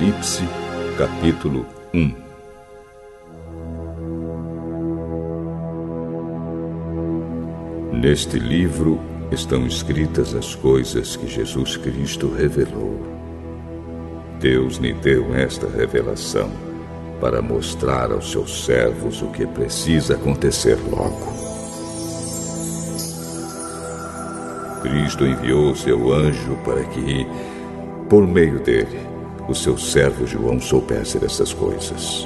Apocalipse, capítulo 1 Neste livro estão escritas as coisas que Jesus Cristo revelou. Deus lhe deu esta revelação para mostrar aos seus servos o que precisa acontecer logo. Cristo enviou seu anjo para que, por meio dele, o seu servo João soubesse dessas coisas.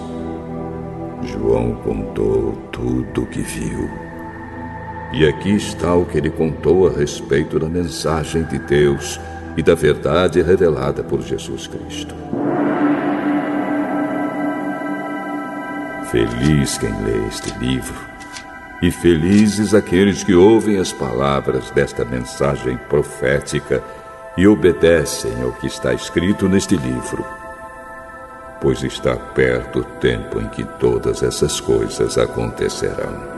João contou tudo o que viu. E aqui está o que ele contou a respeito da mensagem de Deus e da verdade revelada por Jesus Cristo. Feliz quem lê este livro, e felizes aqueles que ouvem as palavras desta mensagem profética e obedecem ao que está escrito neste livro. Pois está perto o tempo em que todas essas coisas acontecerão.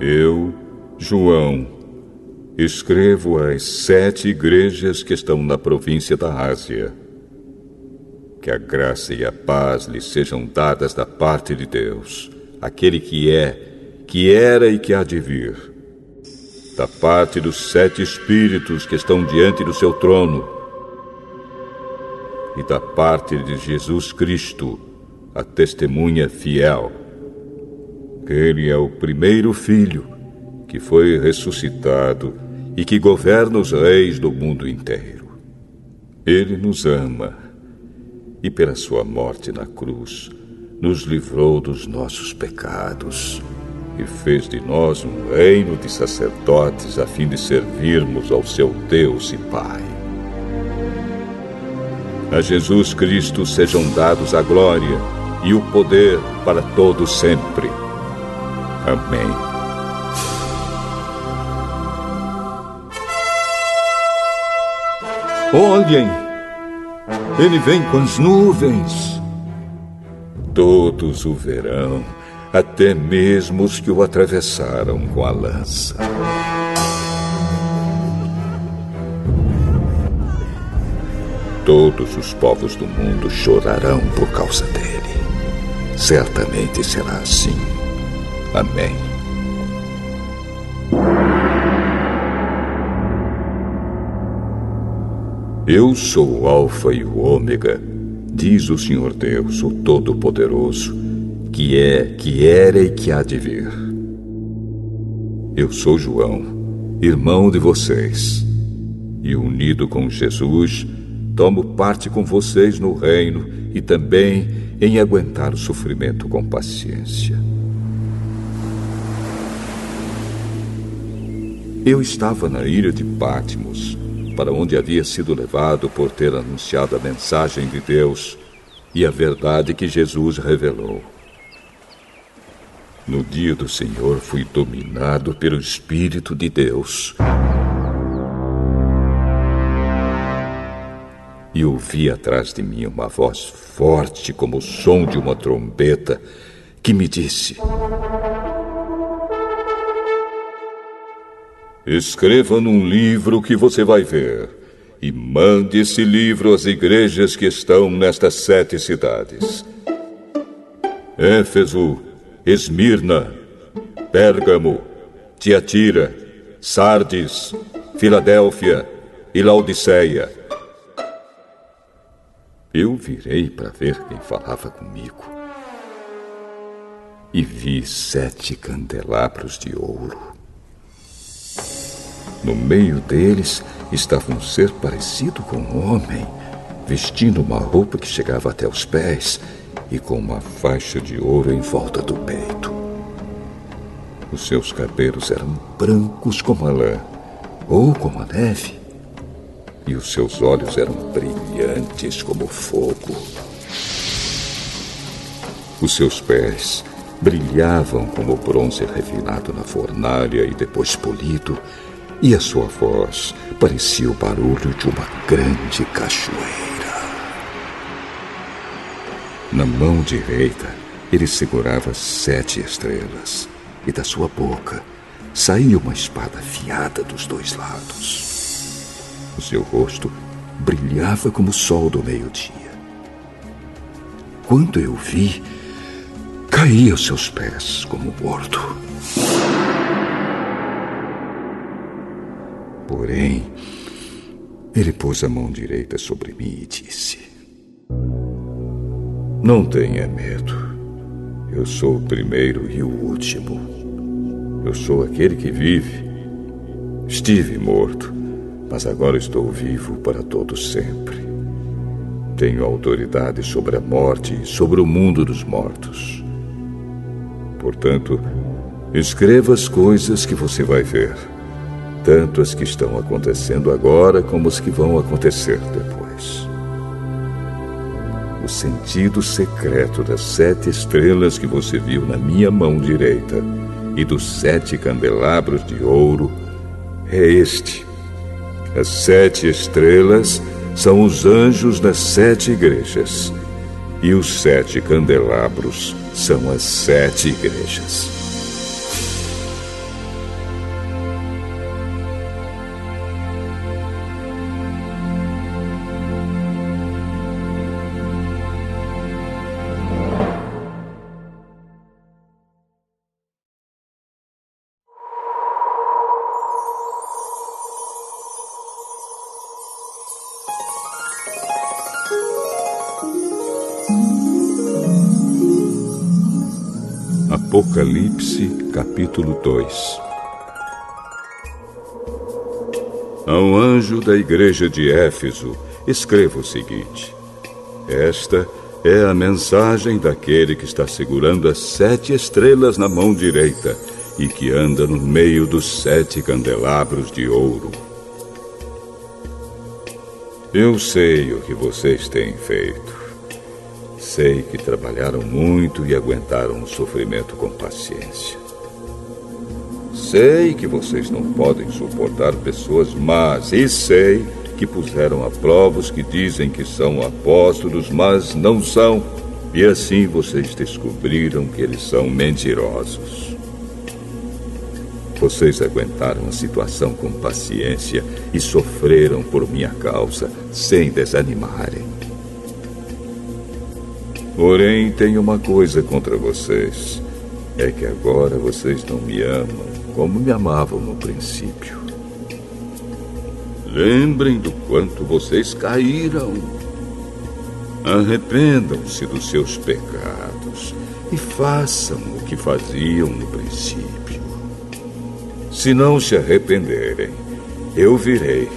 Eu, João, Escrevo às sete igrejas que estão na província da Ásia. Que a graça e a paz lhes sejam dadas da parte de Deus, aquele que é, que era e que há de vir. Da parte dos sete espíritos que estão diante do seu trono. E da parte de Jesus Cristo, a testemunha fiel. Ele é o primeiro filho que foi ressuscitado e que governa os reis do mundo inteiro. Ele nos ama e, pela sua morte na cruz, nos livrou dos nossos pecados e fez de nós um reino de sacerdotes a fim de servirmos ao seu Deus e Pai. A Jesus Cristo sejam dados a glória e o poder para todos sempre. Amém. Olhem! Ele vem com as nuvens. Todos o verão, até mesmo os que o atravessaram com a lança. Todos os povos do mundo chorarão por causa dele. Certamente será assim. Amém. Eu sou o Alfa e o Ômega, diz o Senhor Deus, o Todo-Poderoso, que é, que era e que há de vir. Eu sou João, irmão de vocês, e unido com Jesus, tomo parte com vocês no reino e também em aguentar o sofrimento com paciência. Eu estava na ilha de Patmos para onde havia sido levado por ter anunciado a mensagem de Deus e a verdade que Jesus revelou. No dia do Senhor fui dominado pelo Espírito de Deus. E ouvi atrás de mim uma voz forte como o som de uma trombeta que me disse: Escreva num livro que você vai ver e mande esse livro às igrejas que estão nestas sete cidades: Éfeso, Esmirna, Pérgamo, Tiatira, Sardes, Filadélfia e Laodiceia. Eu virei para ver quem falava comigo e vi sete candelabros de ouro no meio deles estava um ser parecido com um homem, vestindo uma roupa que chegava até os pés e com uma faixa de ouro em volta do peito. Os seus cabelos eram brancos como a lã, ou como a neve, e os seus olhos eram brilhantes como fogo. Os seus pés brilhavam como bronze refinado na fornalha e depois polido, e a sua voz parecia o barulho de uma grande cachoeira. Na mão direita, ele segurava sete estrelas, e da sua boca saía uma espada afiada dos dois lados. O seu rosto brilhava como o sol do meio-dia. Quando eu vi, caí aos seus pés como morto. Porém, ele pôs a mão direita sobre mim e disse: Não tenha medo. Eu sou o primeiro e o último. Eu sou aquele que vive. Estive morto, mas agora estou vivo para todo sempre. Tenho autoridade sobre a morte e sobre o mundo dos mortos. Portanto, escreva as coisas que você vai ver tanto as que estão acontecendo agora como as que vão acontecer depois. Sentido secreto das sete estrelas que você viu na minha mão direita e dos sete candelabros de ouro é este. As sete estrelas são os anjos das sete igrejas, e os sete candelabros são as sete igrejas. Apocalipse, capítulo 2 Ao anjo da igreja de Éfeso, escreva o seguinte: Esta é a mensagem daquele que está segurando as sete estrelas na mão direita e que anda no meio dos sete candelabros de ouro. Eu sei o que vocês têm feito. Sei que trabalharam muito e aguentaram o sofrimento com paciência. Sei que vocês não podem suportar pessoas más e sei que puseram a prova os que dizem que são apóstolos, mas não são. E assim vocês descobriram que eles são mentirosos. Vocês aguentaram a situação com paciência e sofreram por minha causa, sem desanimarem. Porém, tenho uma coisa contra vocês. É que agora vocês não me amam como me amavam no princípio. Lembrem do quanto vocês caíram. Arrependam-se dos seus pecados e façam o que faziam no princípio. Se não se arrependerem, eu virei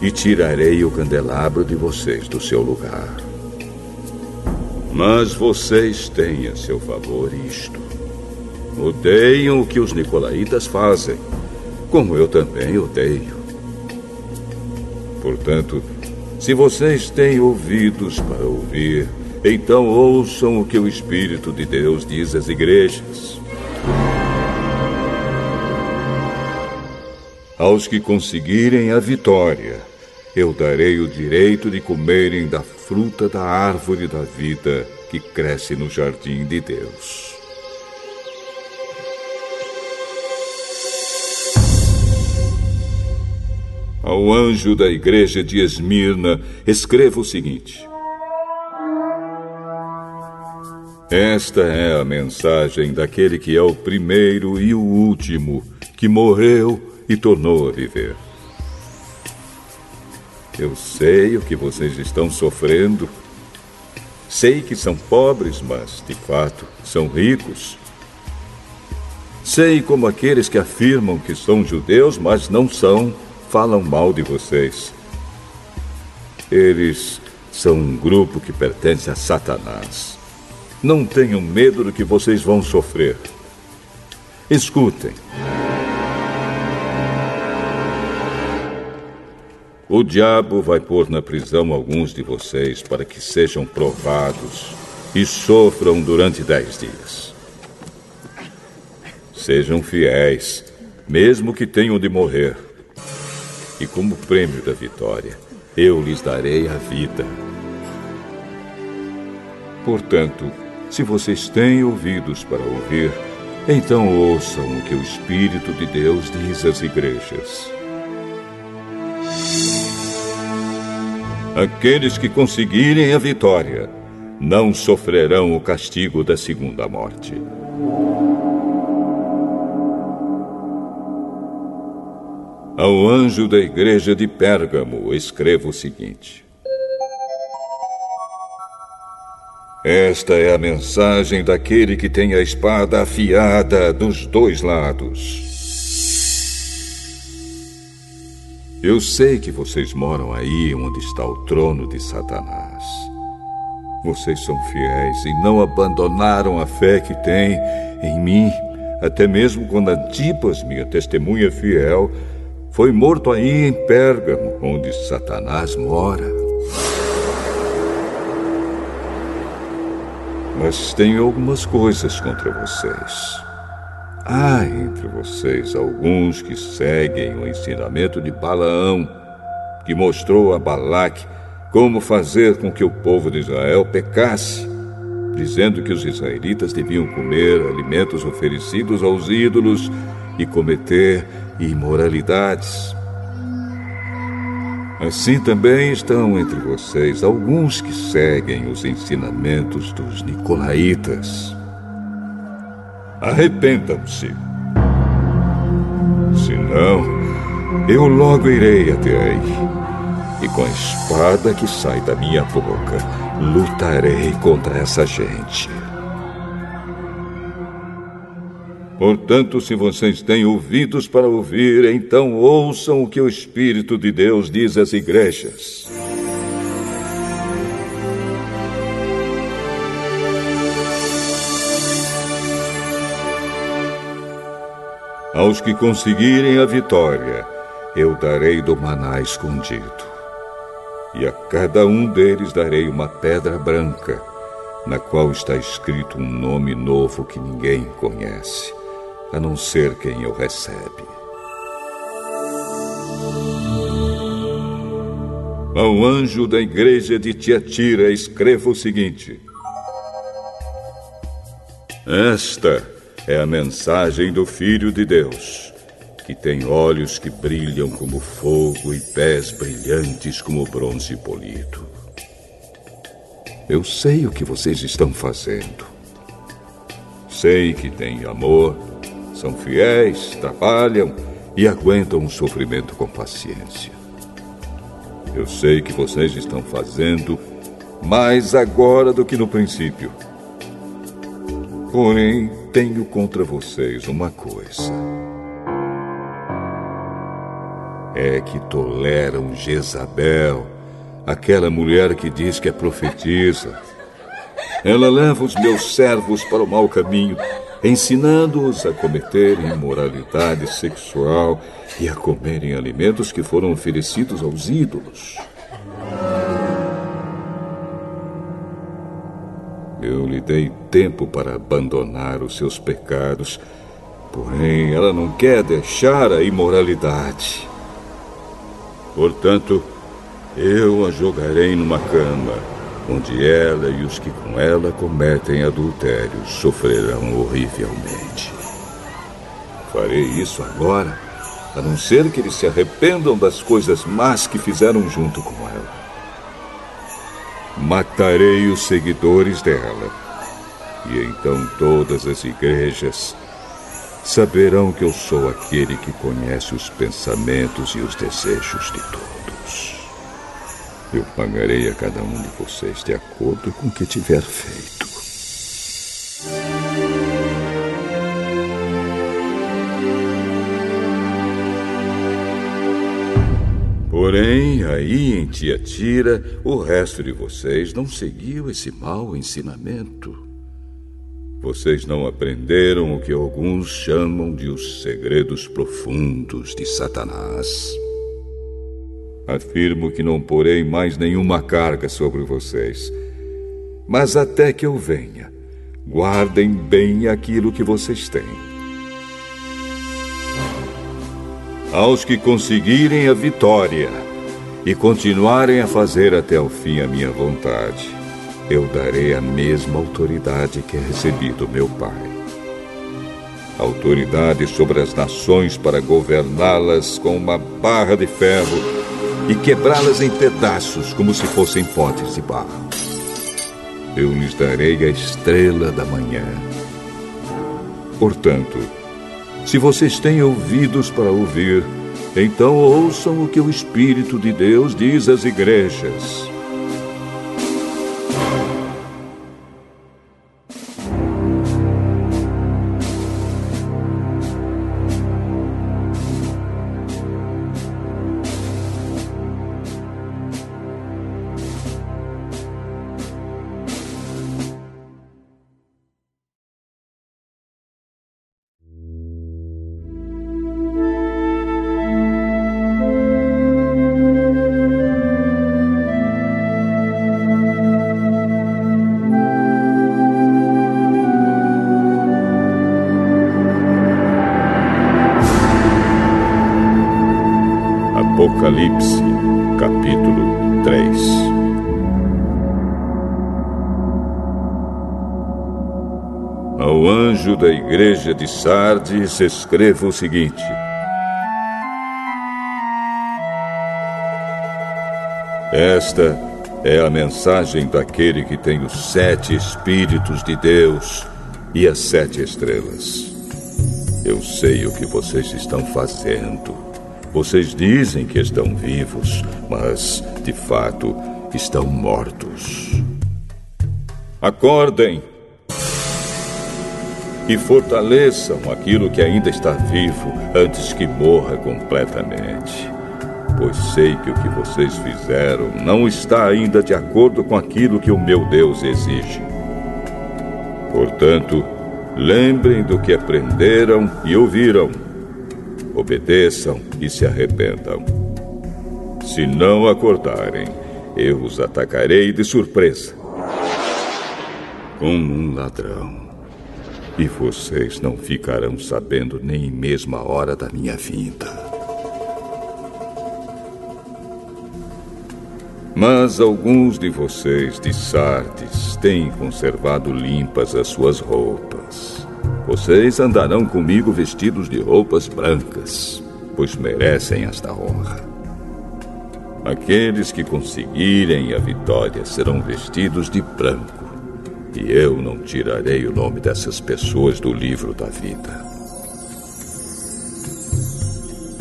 e tirarei o candelabro de vocês do seu lugar. Mas vocês têm a seu favor isto. Odeiam o que os nicolaítas fazem, como eu também odeio. Portanto, se vocês têm ouvidos para ouvir, então ouçam o que o Espírito de Deus diz às igrejas. Aos que conseguirem a vitória, eu darei o direito de comerem da fruta da árvore da vida que cresce no jardim de Deus. Ao anjo da igreja de Esmirna, escreva o seguinte: Esta é a mensagem daquele que é o primeiro e o último, que morreu e tornou a viver. Eu sei o que vocês estão sofrendo. Sei que são pobres, mas, de fato, são ricos. Sei como aqueles que afirmam que são judeus, mas não são, falam mal de vocês. Eles são um grupo que pertence a Satanás. Não tenham medo do que vocês vão sofrer. Escutem. O diabo vai pôr na prisão alguns de vocês para que sejam provados e sofram durante dez dias. Sejam fiéis, mesmo que tenham de morrer. E como prêmio da vitória, eu lhes darei a vida. Portanto, se vocês têm ouvidos para ouvir, então ouçam o que o Espírito de Deus diz às igrejas. Aqueles que conseguirem a vitória não sofrerão o castigo da segunda morte. Ao anjo da igreja de Pérgamo, escreva o seguinte: Esta é a mensagem daquele que tem a espada afiada dos dois lados. Eu sei que vocês moram aí onde está o trono de Satanás. Vocês são fiéis e não abandonaram a fé que têm em mim, até mesmo quando Antipas, minha testemunha fiel, foi morto aí em Pérgamo, onde Satanás mora. Mas tenho algumas coisas contra vocês. Há entre vocês alguns que seguem o ensinamento de Balaão, que mostrou a Balaque como fazer com que o povo de Israel pecasse, dizendo que os israelitas deviam comer alimentos oferecidos aos ídolos e cometer imoralidades. Assim também estão entre vocês alguns que seguem os ensinamentos dos nicolaítas arrependam-se. Senão, eu logo irei até aí, e com a espada que sai da minha boca, lutarei contra essa gente. Portanto, se vocês têm ouvidos para ouvir, então ouçam o que o Espírito de Deus diz às igrejas. Aos que conseguirem a vitória, eu darei do maná escondido. E a cada um deles darei uma pedra branca, na qual está escrito um nome novo que ninguém conhece, a não ser quem o recebe. Ao anjo da igreja de Tiatira, escreva o seguinte: Esta é a mensagem do Filho de Deus, que tem olhos que brilham como fogo e pés brilhantes como bronze polido. Eu sei o que vocês estão fazendo. Sei que têm amor, são fiéis, trabalham e aguentam o sofrimento com paciência. Eu sei que vocês estão fazendo mais agora do que no princípio. Porém, tenho contra vocês uma coisa. É que toleram Jezabel, aquela mulher que diz que é profetisa. Ela leva os meus servos para o mau caminho, ensinando-os a cometerem imoralidade sexual e a comerem alimentos que foram oferecidos aos ídolos. Eu lhe dei tempo para abandonar os seus pecados, porém ela não quer deixar a imoralidade. Portanto, eu a jogarei numa cama, onde ela e os que com ela cometem adultério sofrerão horrivelmente. Farei isso agora, a não ser que eles se arrependam das coisas más que fizeram junto com ela. Matarei os seguidores dela. E então todas as igrejas saberão que eu sou aquele que conhece os pensamentos e os desejos de todos. Eu pagarei a cada um de vocês de acordo com o que tiver feito. Porém, aí em Tiatira, o resto de vocês não seguiu esse mau ensinamento. Vocês não aprenderam o que alguns chamam de os segredos profundos de Satanás. Afirmo que não porei mais nenhuma carga sobre vocês. Mas até que eu venha, guardem bem aquilo que vocês têm. Aos que conseguirem a vitória e continuarem a fazer até o fim a minha vontade, eu darei a mesma autoridade que recebi do meu Pai. autoridade sobre as nações para governá-las com uma barra de ferro e quebrá-las em pedaços como se fossem potes de barro. Eu lhes darei a estrela da manhã. Portanto, se vocês têm ouvidos para ouvir, então ouçam o que o Espírito de Deus diz às igrejas. Igreja de Sardes, escreva o seguinte: Esta é a mensagem daquele que tem os sete Espíritos de Deus e as sete estrelas. Eu sei o que vocês estão fazendo vocês dizem que estão vivos, mas, de fato, estão mortos. Acordem e fortaleçam aquilo que ainda está vivo antes que morra completamente. Pois sei que o que vocês fizeram não está ainda de acordo com aquilo que o meu Deus exige. Portanto, lembrem do que aprenderam e ouviram obedeçam e se arrependam. Se não acordarem, eu os atacarei de surpresa. Como um ladrão. E vocês não ficarão sabendo nem mesmo a hora da minha vinda. Mas alguns de vocês de Sardes têm conservado limpas as suas roupas. Vocês andarão comigo vestidos de roupas brancas, pois merecem esta honra. Aqueles que conseguirem a vitória serão vestidos de branco, e eu não tirarei o nome dessas pessoas do livro da vida.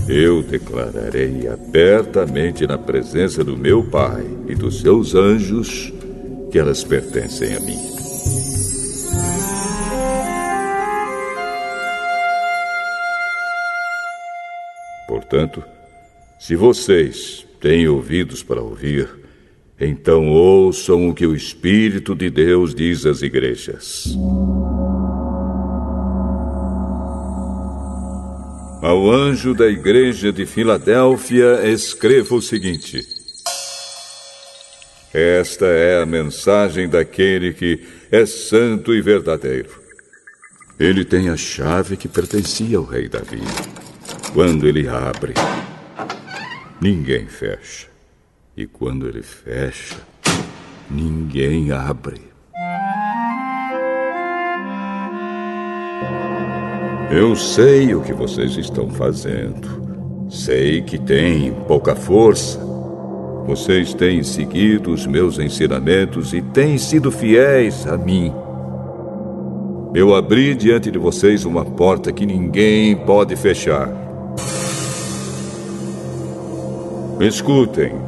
Eu declararei abertamente na presença do meu Pai e dos seus anjos que elas pertencem a mim. Portanto, se vocês têm ouvidos para ouvir, então ouçam o que o Espírito de Deus diz às igrejas. Ao anjo da igreja de Filadélfia, escreva o seguinte: Esta é a mensagem daquele que é santo e verdadeiro. Ele tem a chave que pertencia ao rei Davi. Quando ele abre, ninguém fecha. E quando ele fecha, ninguém abre. Eu sei o que vocês estão fazendo. Sei que têm pouca força. Vocês têm seguido os meus ensinamentos e têm sido fiéis a mim. Eu abri diante de vocês uma porta que ninguém pode fechar. Escutem.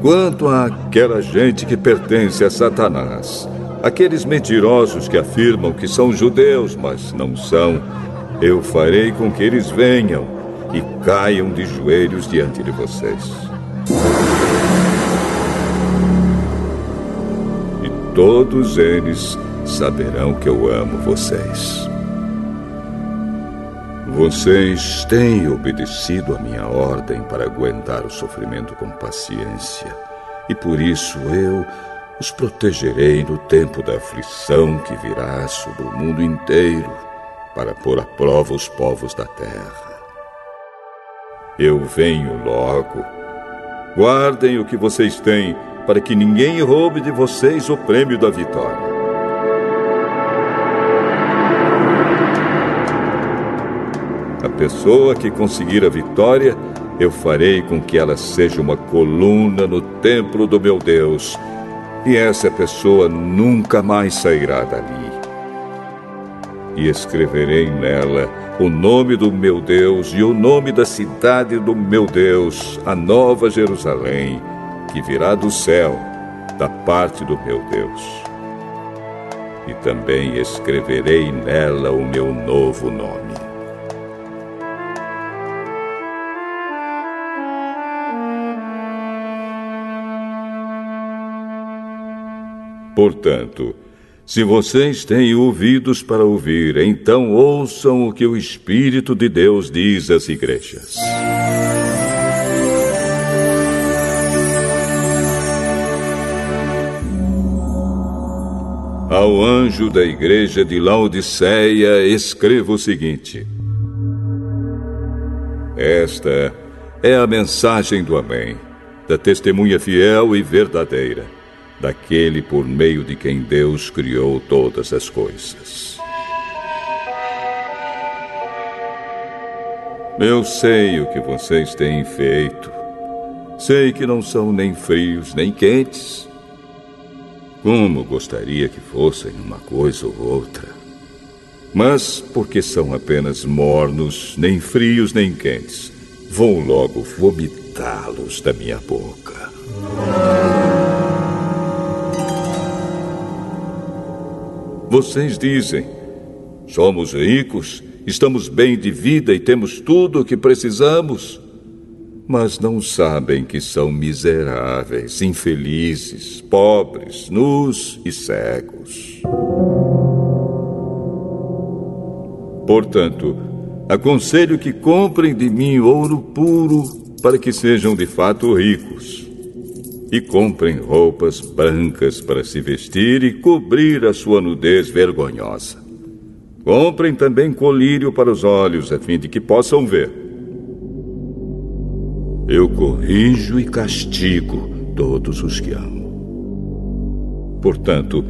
Quanto àquela gente que pertence a Satanás, aqueles mentirosos que afirmam que são judeus, mas não são, eu farei com que eles venham e caiam de joelhos diante de vocês. E todos eles saberão que eu amo vocês. Vocês têm obedecido a minha ordem para aguentar o sofrimento com paciência, e por isso eu os protegerei no tempo da aflição que virá sobre o mundo inteiro para pôr à prova os povos da terra. Eu venho logo. Guardem o que vocês têm, para que ninguém roube de vocês o prêmio da vitória. Pessoa que conseguir a vitória, eu farei com que ela seja uma coluna no templo do meu Deus, e essa pessoa nunca mais sairá dali. E escreverei nela o nome do meu Deus e o nome da cidade do meu Deus, a Nova Jerusalém, que virá do céu, da parte do meu Deus. E também escreverei nela o meu novo nome. Portanto, se vocês têm ouvidos para ouvir, então ouçam o que o Espírito de Deus diz às igrejas. Ao anjo da igreja de Laodiceia, escreva o seguinte: Esta é a mensagem do Amém, da testemunha fiel e verdadeira, daquele por meio de quem Deus criou todas as coisas. Eu sei o que vocês têm feito. Sei que não são nem frios nem quentes. Como gostaria que fossem uma coisa ou outra. Mas, porque são apenas mornos, nem frios nem quentes, vou logo vomitá-los da minha boca. Vocês dizem: somos ricos, estamos bem de vida e temos tudo o que precisamos mas não sabem que são miseráveis, infelizes, pobres, nus e cegos. Portanto, aconselho que comprem de mim ouro puro para que sejam de fato ricos. E comprem roupas brancas para se vestir e cobrir a sua nudez vergonhosa. Comprem também colírio para os olhos, a fim de que possam ver. Eu corrijo e castigo todos os que amo. Portanto,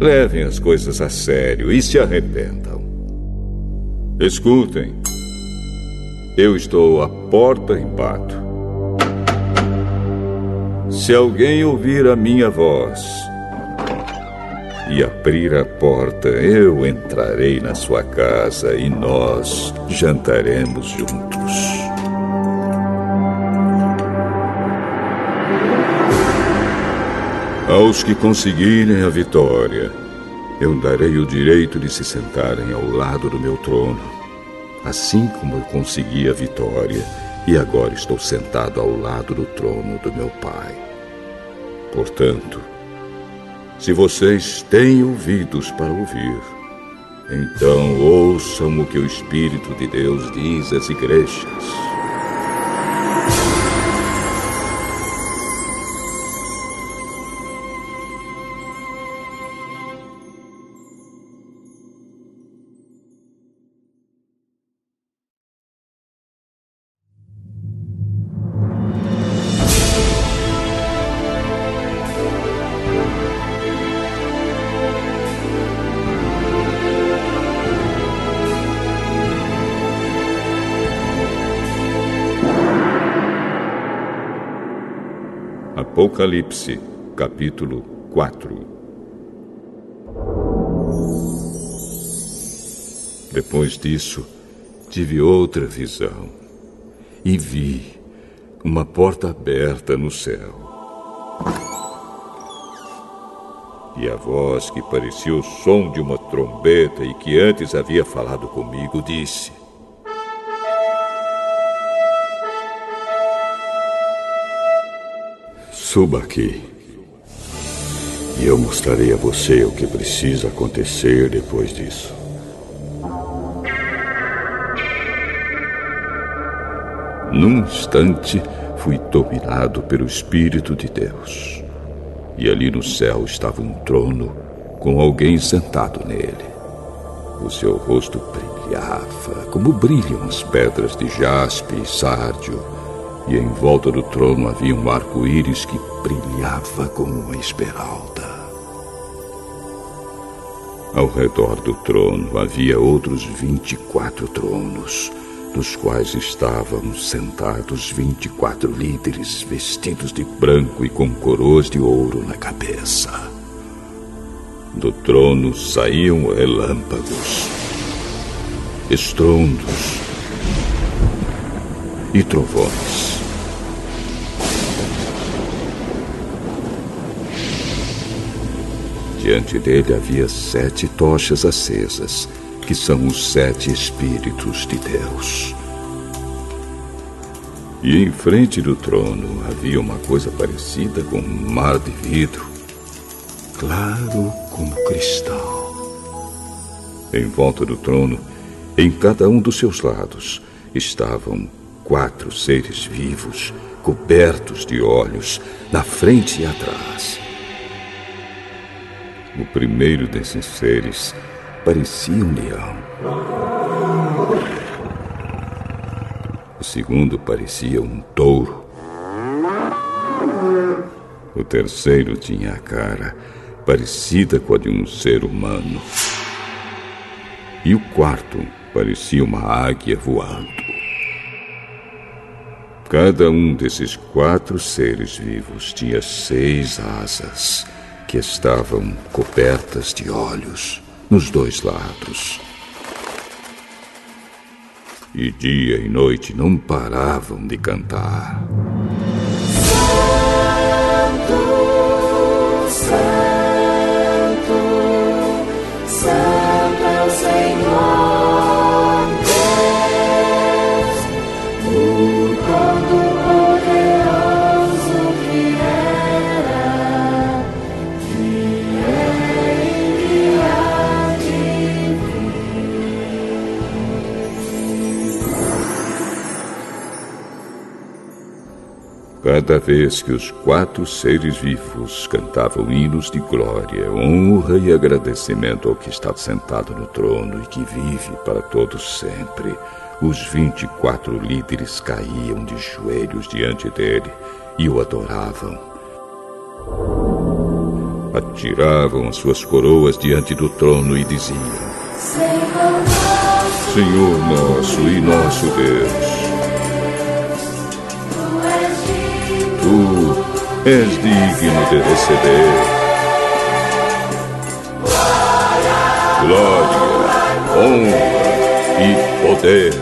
levem as coisas a sério e se arrependam. Escutem. Eu estou à porta e bato. Se alguém ouvir a minha voz e abrir a porta, eu entrarei na sua casa e nós jantaremos juntos. Aos que conseguirem a vitória, eu darei o direito de se sentarem ao lado do meu trono, assim como eu consegui a vitória e agora estou sentado ao lado do trono do meu Pai. Portanto, se vocês têm ouvidos para ouvir, então ouçam o que o Espírito de Deus diz às igrejas. Apocalipse, capítulo 4 Depois disso, tive outra visão e vi uma porta aberta no céu. E a voz que parecia o som de uma trombeta e que antes havia falado comigo disse: Suba aqui. E eu mostrarei a você o que precisa acontecer depois disso. Num instante, fui dominado pelo Espírito de Deus. E ali no céu estava um trono com alguém sentado nele. O seu rosto brilhava como brilham as pedras de jaspe e sárdio e em volta do trono havia um arco-íris que brilhava como uma esmeralda. Ao redor do trono havia outros vinte e quatro tronos, nos quais estavam sentados vinte e quatro líderes vestidos de branco e com coroas de ouro na cabeça. Do trono saíam relâmpagos, estrondos e trovões. Diante dele havia sete tochas acesas, que são os sete Espíritos de Deus. E em frente do trono havia uma coisa parecida com um mar de vidro, claro como cristal. Em volta do trono, em cada um dos seus lados, estavam quatro seres vivos, cobertos de olhos, na frente e atrás. O primeiro desses seres parecia um leão. O segundo parecia um touro. O terceiro tinha a cara parecida com a de um ser humano. E o quarto parecia uma águia voando. Cada um desses quatro seres vivos tinha seis asas que estavam cobertas de olhos nos dois lados. E dia e noite não paravam de cantar. Cada vez que os quatro seres vivos cantavam hinos de glória, honra e agradecimento ao que está sentado no trono e que vive para todos sempre, os vinte e quatro líderes caíam de joelhos diante dele e o adoravam. Atiravam as suas coroas diante do trono e diziam: Senhor nosso, Senhor nosso e nosso Deus. És digno. De receber glória, honra e poder,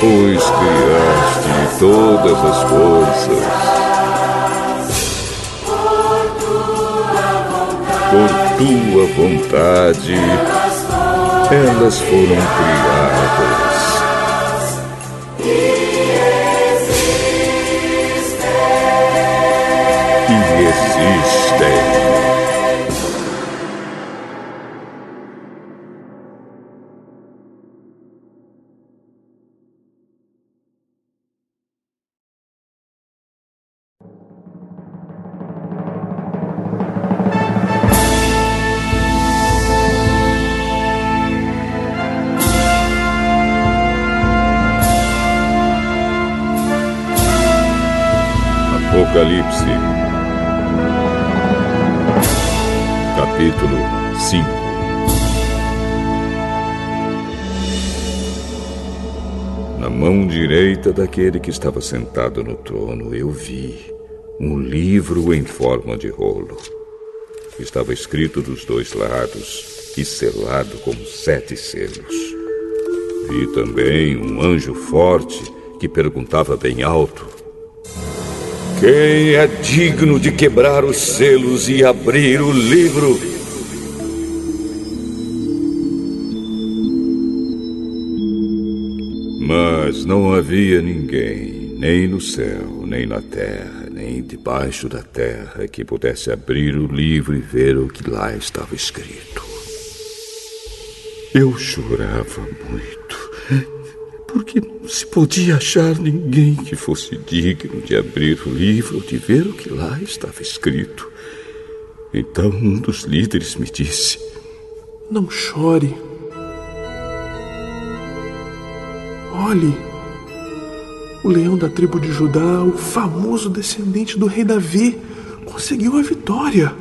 pois criaste todas as coisas. Por tua vontade, elas foram criadas. E direita daquele que estava sentado no trono, eu vi um livro em forma de rolo. Estava escrito dos dois lados e selado com sete selos. Vi também um anjo forte que perguntava bem alto: Quem é digno de quebrar os selos e abrir o livro? Mas não havia ninguém, nem no céu, nem na terra, nem debaixo da terra, que pudesse abrir o livro e ver o que lá estava escrito. Eu chorava muito, porque não se podia achar ninguém que fosse digno de abrir o livro, de ver o que lá estava escrito. Então um dos líderes me disse: Não chore. Olhe! O leão da tribo de Judá, o famoso descendente do rei Davi, conseguiu a vitória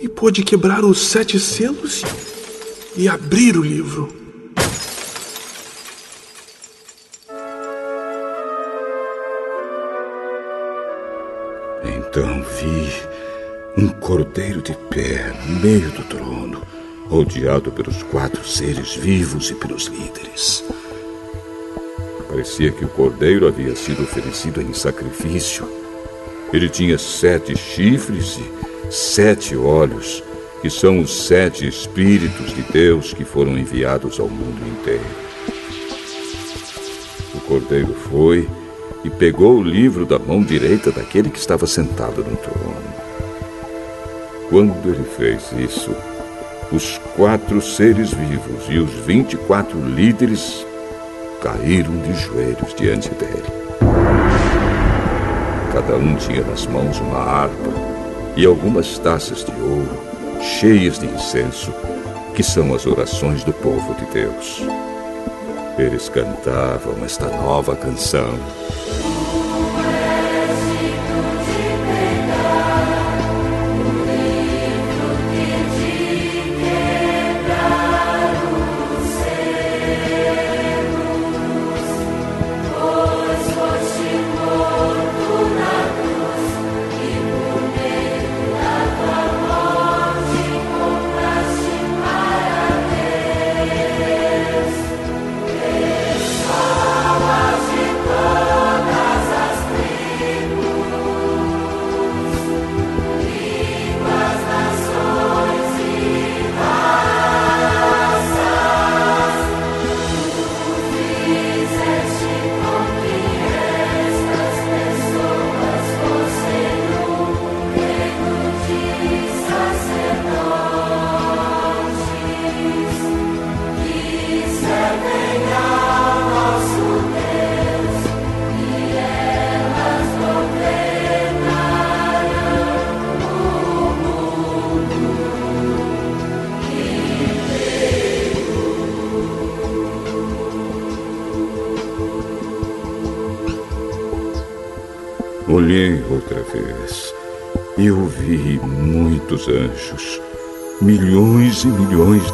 e pôde quebrar os sete selos e abrir o livro. Então vi um cordeiro de pé no meio do trono, rodeado pelos quatro seres vivos e pelos líderes. Parecia que o cordeiro havia sido oferecido em sacrifício. Ele tinha sete chifres e sete olhos, que são os sete Espíritos de Deus que foram enviados ao mundo inteiro. O cordeiro foi e pegou o livro da mão direita daquele que estava sentado no trono. Quando ele fez isso, os quatro seres vivos e os vinte e quatro líderes caíram de joelhos diante dele. Cada um tinha nas mãos uma harpa e algumas taças de ouro cheias de incenso, que são as orações do povo de Deus. Eles cantavam esta nova canção.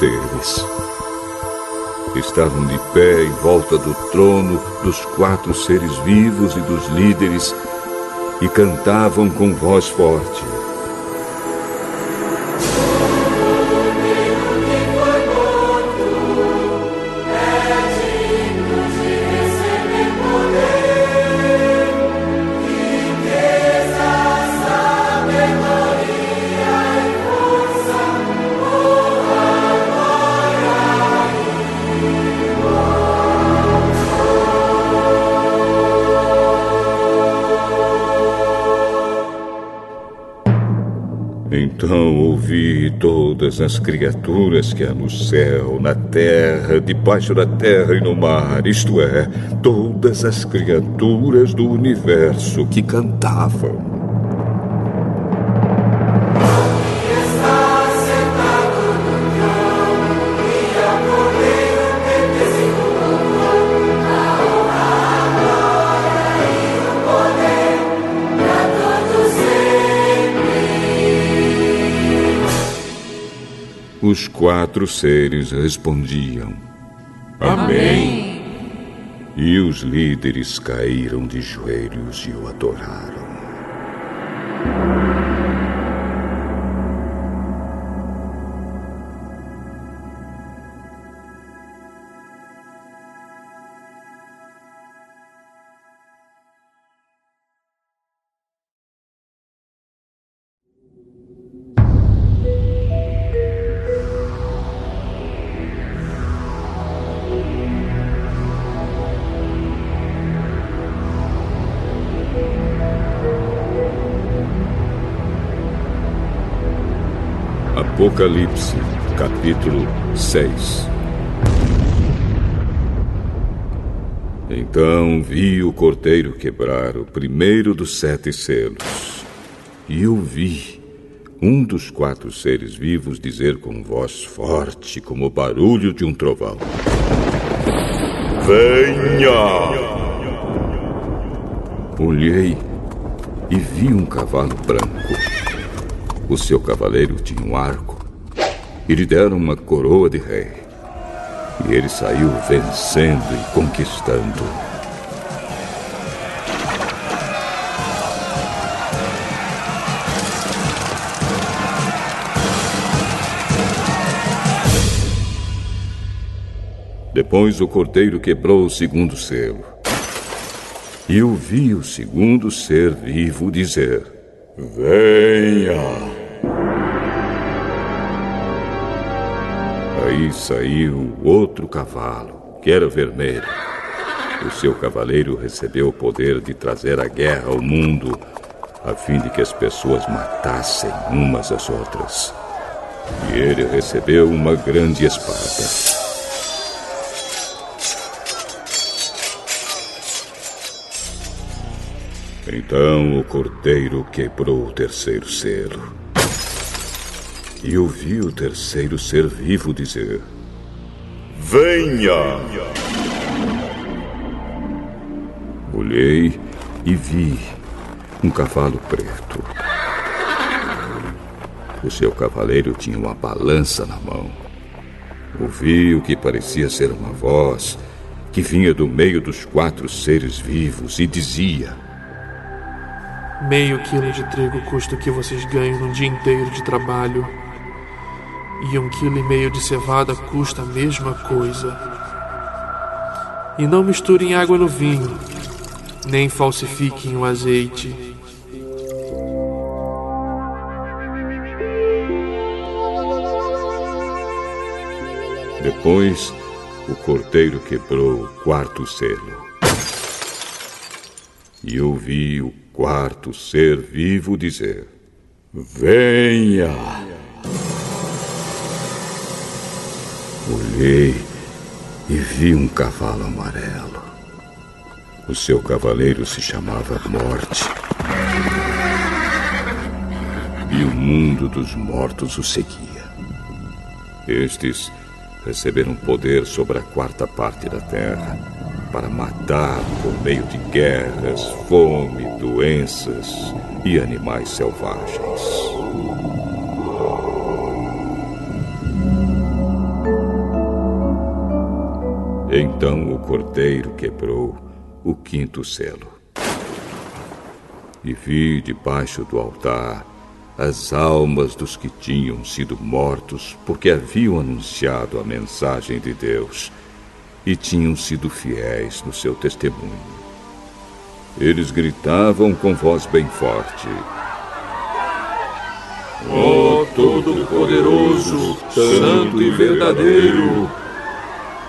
Deles. Estavam de pé em volta do trono dos quatro seres vivos e dos líderes e cantavam com voz forte. Todas as criaturas que há no céu, na terra, debaixo da terra e no mar, isto é, todas as criaturas do universo que cantavam. Os quatro seres respondiam: Amém. E os líderes caíram de joelhos e o adoraram. Apocalipse, capítulo 6 Então vi o cordeiro quebrar o primeiro dos sete selos. E eu vi um dos quatro seres vivos dizer com voz forte, como o barulho de um trovão: Venha! Olhei e vi um cavalo branco. O seu cavaleiro tinha um arco e lhe deram uma coroa de rei. E ele saiu vencendo e conquistando. Depois o cordeiro quebrou o segundo selo. E ouvi o segundo ser vivo dizer: Venha! Aí saiu outro cavalo, que era vermelho. O seu cavaleiro recebeu o poder de trazer a guerra ao mundo, a fim de que as pessoas matassem umas às outras. E ele recebeu uma grande espada. Então o cordeiro quebrou o terceiro selo. E ouvi o terceiro ser vivo dizer: Venha! Olhei e vi um cavalo preto. O seu cavaleiro tinha uma balança na mão. Ouvi o que parecia ser uma voz que vinha do meio dos quatro seres vivos e dizia: Meio quilo de trigo custa o que vocês ganham num dia inteiro de trabalho. E um quilo e meio de cevada custa a mesma coisa. E não misturem água no vinho, nem falsifiquem o azeite. Depois, o cordeiro quebrou o quarto selo. E ouvi o quarto ser vivo dizer: Venha! Olhei e vi um cavalo amarelo. O seu cavaleiro se chamava Morte. E o mundo dos mortos o seguia. Estes receberam poder sobre a quarta parte da terra para matar por meio de guerras, fome, doenças e animais selvagens. Então o cordeiro quebrou o quinto selo. E vi debaixo do altar as almas dos que tinham sido mortos porque haviam anunciado a mensagem de Deus e tinham sido fiéis no seu testemunho. Eles gritavam com voz bem forte: oh, Todo-Poderoso, Santo e Verdadeiro,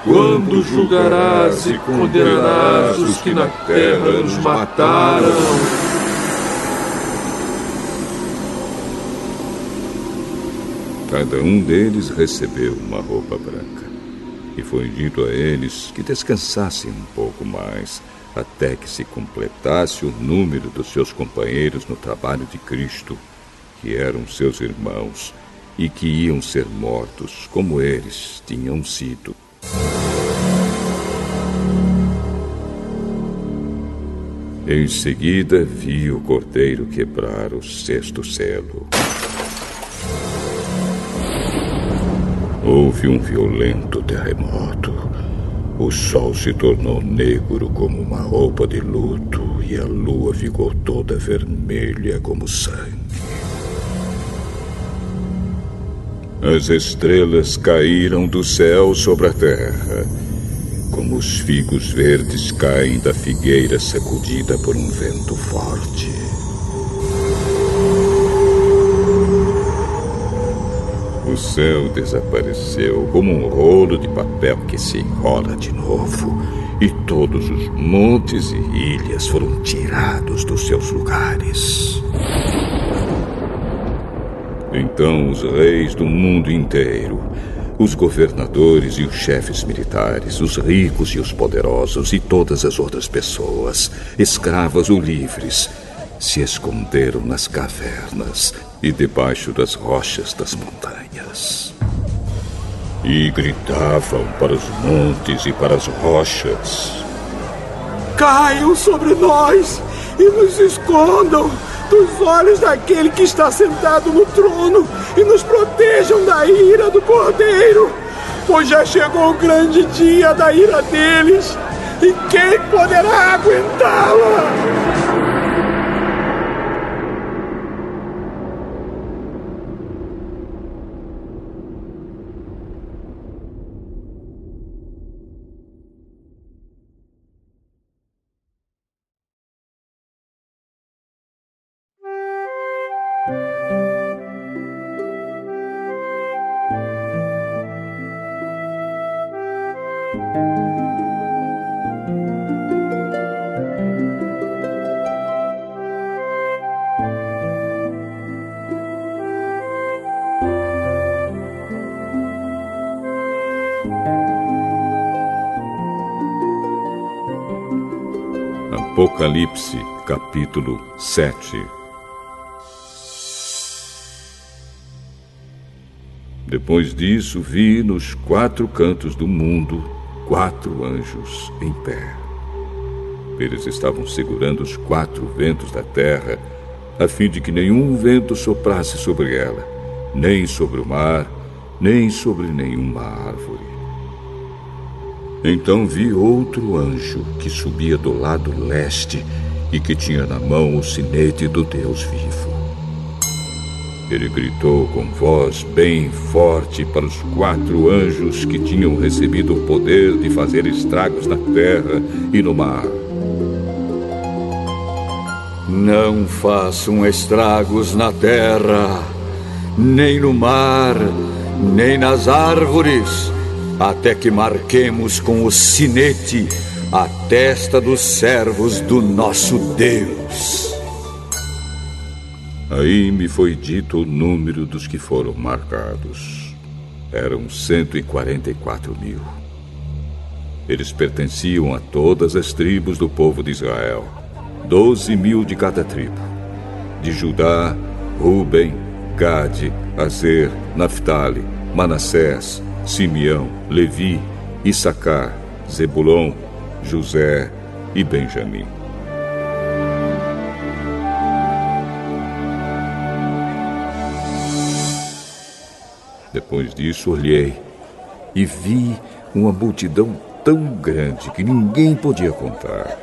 quando julgarás e condenarás os que na terra nos mataram? Cada um deles recebeu uma roupa branca. E foi dito a eles que descansassem um pouco mais, até que se completasse o número dos seus companheiros no trabalho de Cristo, que eram seus irmãos e que iam ser mortos como eles tinham sido. Em seguida, vi o cordeiro quebrar o sexto selo. Houve um violento terremoto. O sol se tornou negro como uma roupa de luto e a lua ficou toda vermelha como sangue. As estrelas caíram do céu sobre a terra, como os figos verdes caem da figueira sacudida por um vento forte. O céu desapareceu como um rolo de papel que se enrola de novo, e todos os montes e ilhas foram tirados dos seus lugares. Então os reis do mundo inteiro, os governadores e os chefes militares, os ricos e os poderosos e todas as outras pessoas, escravas ou livres, se esconderam nas cavernas e debaixo das rochas das montanhas. E gritavam para os montes e para as rochas: Caiam sobre nós e nos escondam dos olhos daquele que está sentado no trono e nos protejam da ira do cordeiro, pois já chegou o grande dia da ira deles. E quem poderá aguentá-la? Apocalipse, capítulo 7 Depois disso, vi nos quatro cantos do mundo quatro anjos em pé. Eles estavam segurando os quatro ventos da terra, a fim de que nenhum vento soprasse sobre ela, nem sobre o mar, nem sobre nenhuma árvore. Então vi outro anjo que subia do lado leste e que tinha na mão o sinete do Deus vivo. Ele gritou com voz bem forte para os quatro anjos que tinham recebido o poder de fazer estragos na terra e no mar. Não façam estragos na terra, nem no mar, nem nas árvores até que marquemos com o sinete a testa dos servos do nosso Deus. Aí me foi dito o número dos que foram marcados. Eram 144 mil. Eles pertenciam a todas as tribos do povo de Israel, doze mil de cada tribo. De Judá, Ruben, Gade, Azer, Naphtali, Manassés, Simeão, Levi, Issacar, Zebulon, José e Benjamim. Depois disso, olhei e vi uma multidão tão grande que ninguém podia contar.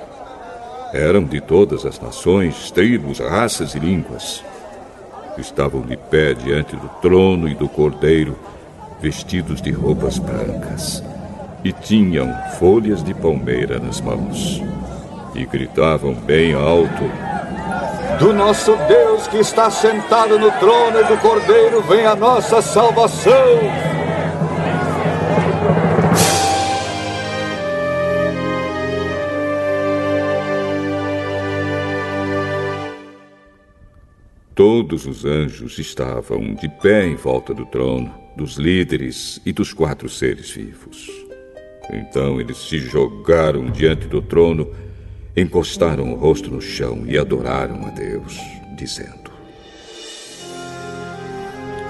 Eram de todas as nações, tribos, raças e línguas. Estavam de pé diante do trono e do cordeiro vestidos de roupas brancas, e tinham folhas de palmeira nas mãos. E gritavam bem alto: Do nosso Deus que está sentado no trono e do Cordeiro vem a nossa salvação. Todos os anjos estavam de pé em volta do trono dos líderes e dos quatro seres vivos. Então eles se jogaram diante do trono, encostaram o rosto no chão e adoraram a Deus, dizendo: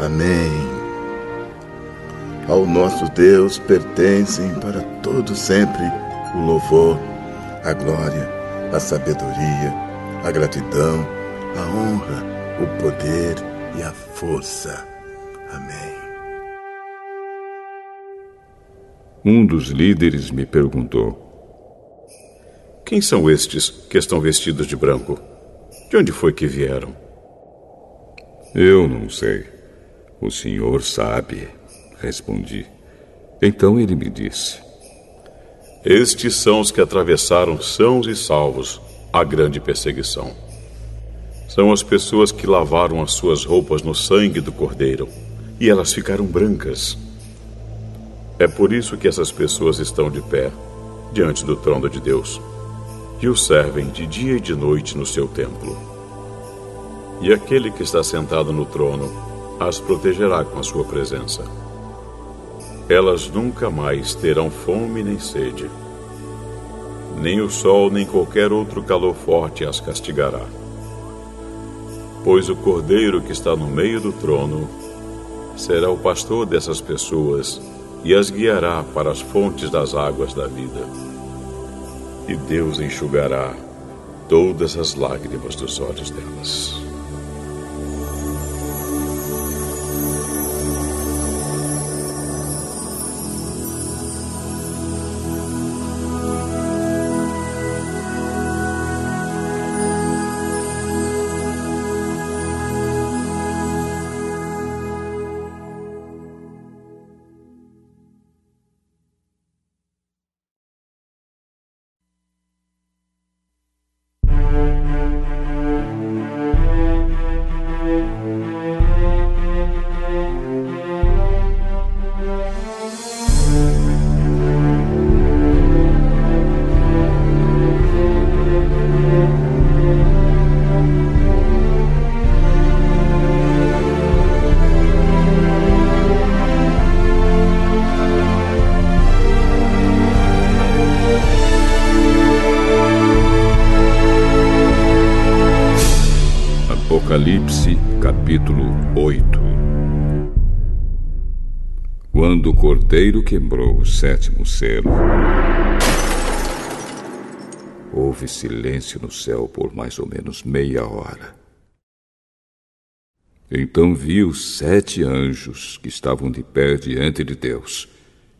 Amém. Ao nosso Deus pertencem para todo sempre o louvor, a glória, a sabedoria, a gratidão, a honra, o poder e a força. Amém. Um dos líderes me perguntou: Quem são estes que estão vestidos de branco? De onde foi que vieram? Eu não sei. O senhor sabe, respondi. Então ele me disse: Estes são os que atravessaram sãos e salvos a grande perseguição. São as pessoas que lavaram as suas roupas no sangue do Cordeiro e elas ficaram brancas é por isso que essas pessoas estão de pé, diante do trono de Deus, e o servem de dia e de noite no seu templo. E aquele que está sentado no trono as protegerá com a sua presença. Elas nunca mais terão fome nem sede. Nem o sol nem qualquer outro calor forte as castigará. Pois o cordeiro que está no meio do trono será o pastor dessas pessoas e as guiará para as fontes das águas da vida. E Deus enxugará todas as lágrimas dos olhos delas. Sétimo selo, houve silêncio no céu por mais ou menos meia hora. Então vi os sete anjos que estavam de pé diante de Deus,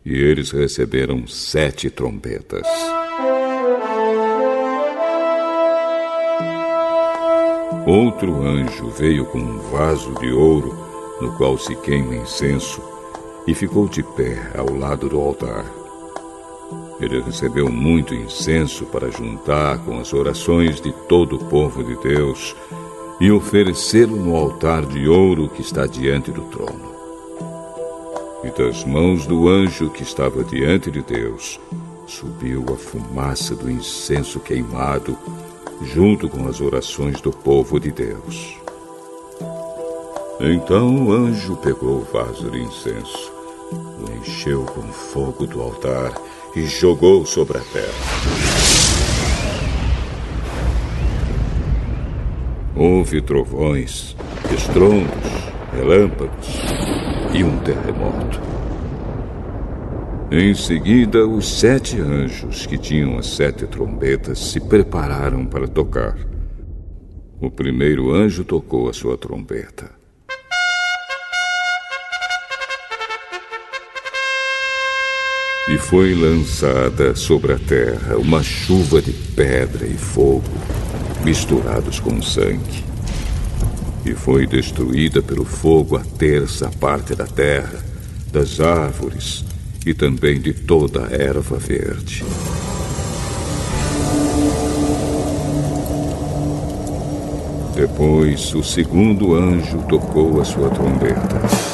e eles receberam sete trombetas. Outro anjo veio com um vaso de ouro no qual se queima incenso e ficou de pé ao lado do altar. Ele recebeu muito incenso para juntar com as orações de todo o povo de Deus e oferecê-lo no altar de ouro que está diante do trono. E das mãos do anjo que estava diante de Deus subiu a fumaça do incenso queimado junto com as orações do povo de Deus. Então o anjo pegou o vaso de incenso, o encheu com fogo do altar e jogou sobre a terra. Houve trovões, estrondos, relâmpagos e um terremoto. Em seguida, os sete anjos que tinham as sete trombetas se prepararam para tocar. O primeiro anjo tocou a sua trombeta. E foi lançada sobre a terra uma chuva de pedra e fogo, misturados com sangue. E foi destruída pelo fogo a terça parte da terra, das árvores, e também de toda a erva verde. Depois, o segundo anjo tocou a sua trombeta.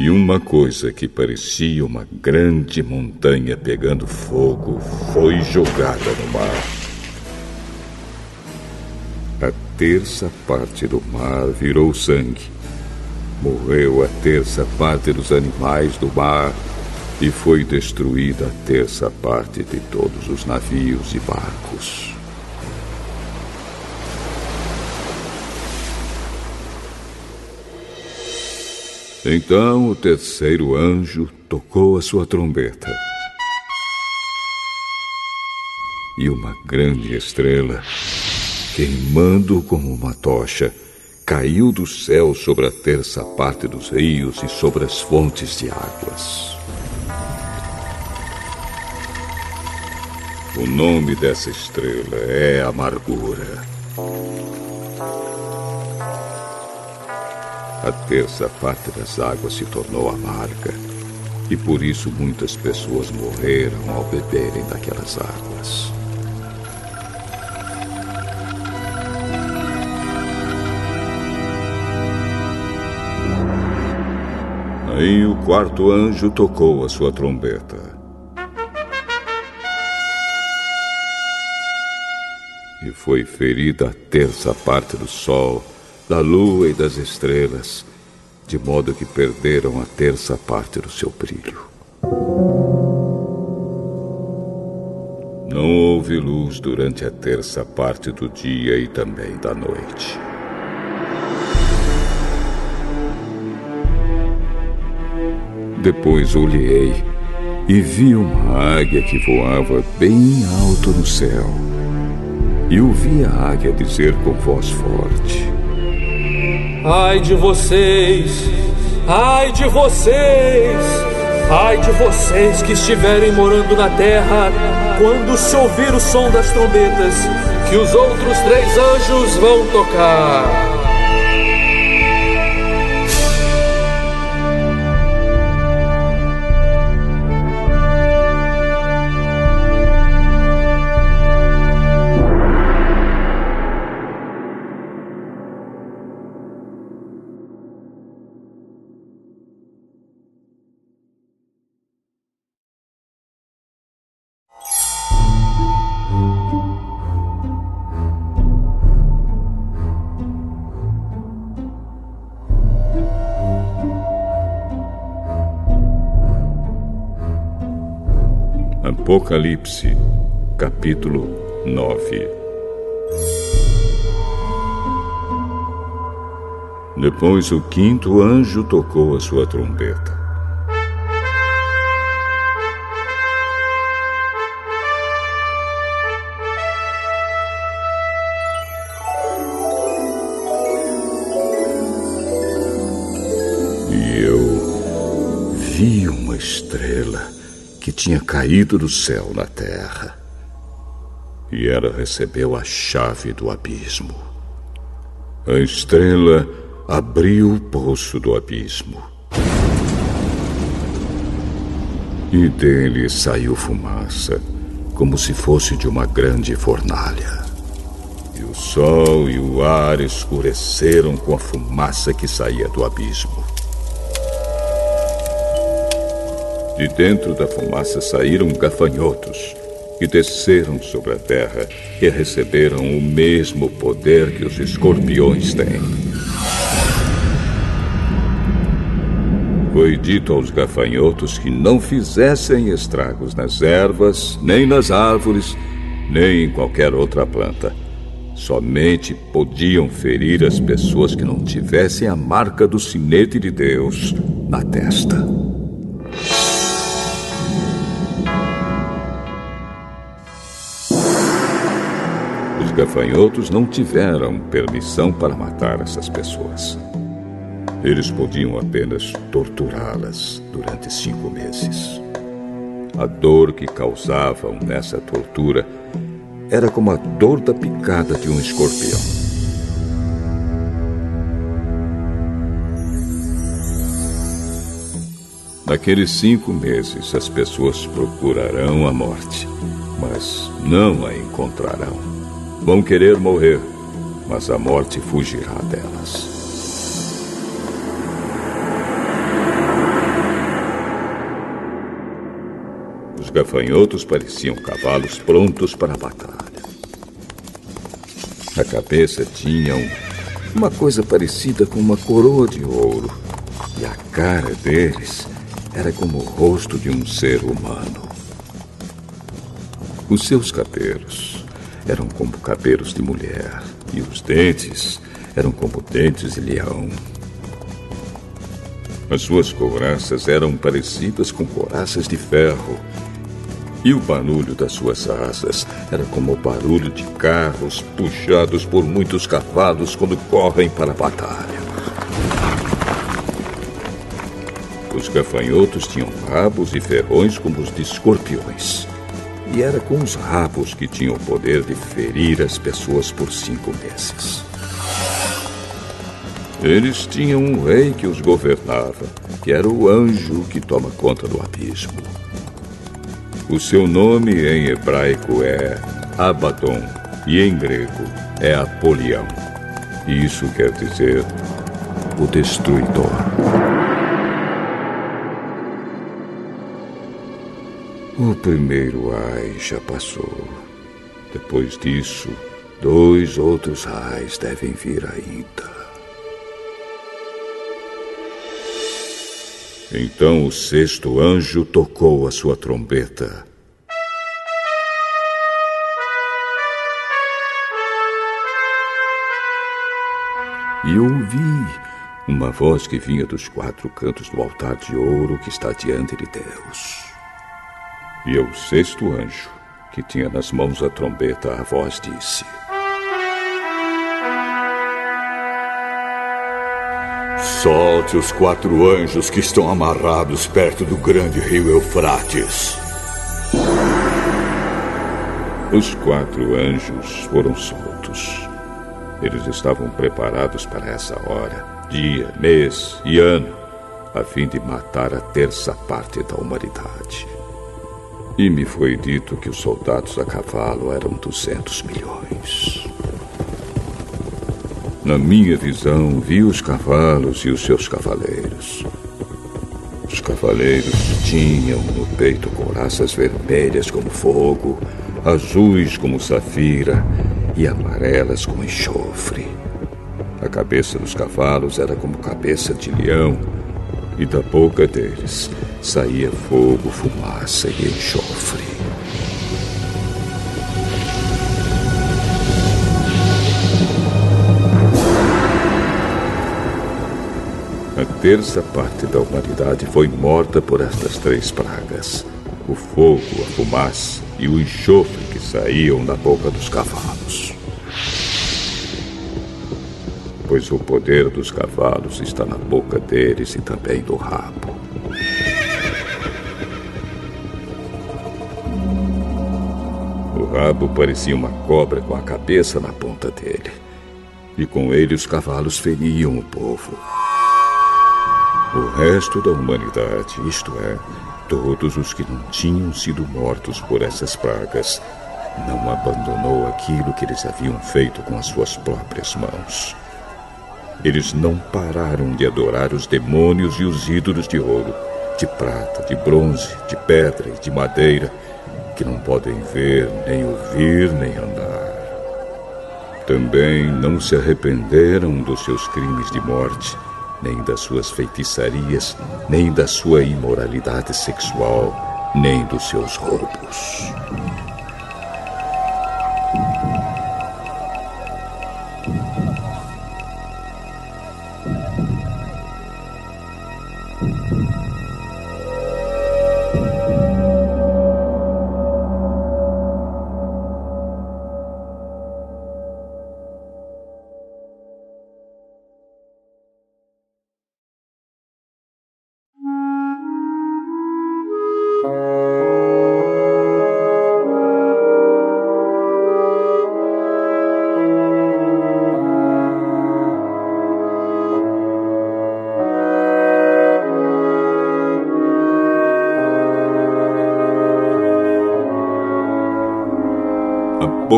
E uma coisa que parecia uma grande montanha pegando fogo foi jogada no mar a terça parte do mar virou sangue Morreu a terça parte dos animais do mar e foi destruída a terça parte de todos os navios e barcos. Então o terceiro anjo tocou a sua trombeta. E uma grande estrela, queimando como uma tocha, caiu do céu sobre a terça parte dos rios e sobre as fontes de águas. O nome dessa estrela é Amargura. A terça parte das águas se tornou amarga, e por isso muitas pessoas morreram ao beberem daquelas águas. Aí o quarto anjo tocou a sua trombeta. E foi ferida a terça parte do sol, da lua e das estrelas, de modo que perderam a terça parte do seu brilho. Não houve luz durante a terça parte do dia e também da noite. Depois olhei e vi uma águia que voava bem alto no céu. E ouvi a águia dizer com voz forte: Ai de vocês! Ai de vocês! Ai de vocês que estiverem morando na terra quando se ouvir o som das trombetas, que os outros três anjos vão tocar. Apocalipse, Capítulo 9 Depois o quinto anjo tocou a sua trombeta. Tinha caído do céu na terra. E ela recebeu a chave do abismo. A estrela abriu o poço do abismo. E dele saiu fumaça, como se fosse de uma grande fornalha. E o sol e o ar escureceram com a fumaça que saía do abismo. De dentro da fumaça saíram gafanhotos, que desceram sobre a terra e receberam o mesmo poder que os escorpiões têm. Foi dito aos gafanhotos que não fizessem estragos nas ervas, nem nas árvores, nem em qualquer outra planta. Somente podiam ferir as pessoas que não tivessem a marca do sinete de Deus na testa. Gafanhotos não tiveram permissão para matar essas pessoas. Eles podiam apenas torturá-las durante cinco meses. A dor que causavam nessa tortura era como a dor da picada de um escorpião. Naqueles cinco meses, as pessoas procurarão a morte, mas não a encontrarão. Vão querer morrer, mas a morte fugirá delas. Os gafanhotos pareciam cavalos prontos para a batalha. A cabeça tinha uma coisa parecida com uma coroa de ouro, e a cara deles era como o rosto de um ser humano. Os seus cabelos eram como cabelos de mulher, e os dentes eram como dentes de leão. As suas couraças eram parecidas com couraças de ferro, e o barulho das suas asas era como o barulho de carros puxados por muitos cavalos quando correm para a batalha. Os gafanhotos tinham rabos e ferrões como os de escorpiões. E era com os rabos que tinham o poder de ferir as pessoas por cinco meses. Eles tinham um rei que os governava, que era o anjo que toma conta do abismo. O seu nome em hebraico é Abaddon e em grego é Apolião. Isso quer dizer o destruidor. O primeiro ai já passou. Depois disso, dois outros ais devem vir ainda. Então o sexto anjo tocou a sua trombeta. E ouvi uma voz que vinha dos quatro cantos do altar de ouro que está diante de Deus. E ao sexto anjo, que tinha nas mãos a trombeta, a voz disse: Solte os quatro anjos que estão amarrados perto do grande rio Eufrates. Os quatro anjos foram soltos. Eles estavam preparados para essa hora, dia, mês e ano, a fim de matar a terça parte da humanidade. E me foi dito que os soldados a cavalo eram 200 milhões. Na minha visão, vi os cavalos e os seus cavaleiros. Os cavaleiros tinham no peito coraças vermelhas como fogo, azuis como safira e amarelas como enxofre. A cabeça dos cavalos era como cabeça de leão, e da boca deles saía fogo, fumaça e enxofre. A terça parte da humanidade foi morta por estas três pragas: o fogo, a fumaça e o enxofre que saíam da boca dos cavalos. Pois o poder dos cavalos está na boca deles e também no rabo. Rabo parecia uma cobra com a cabeça na ponta dele. E com ele os cavalos feriam o povo. O resto da humanidade, isto é, todos os que não tinham sido mortos por essas pragas, não abandonou aquilo que eles haviam feito com as suas próprias mãos. Eles não pararam de adorar os demônios e os ídolos de ouro, de prata, de bronze, de pedra e de madeira, que não podem ver, nem ouvir, nem andar. Também não se arrependeram dos seus crimes de morte, nem das suas feitiçarias, nem da sua imoralidade sexual, nem dos seus roubos.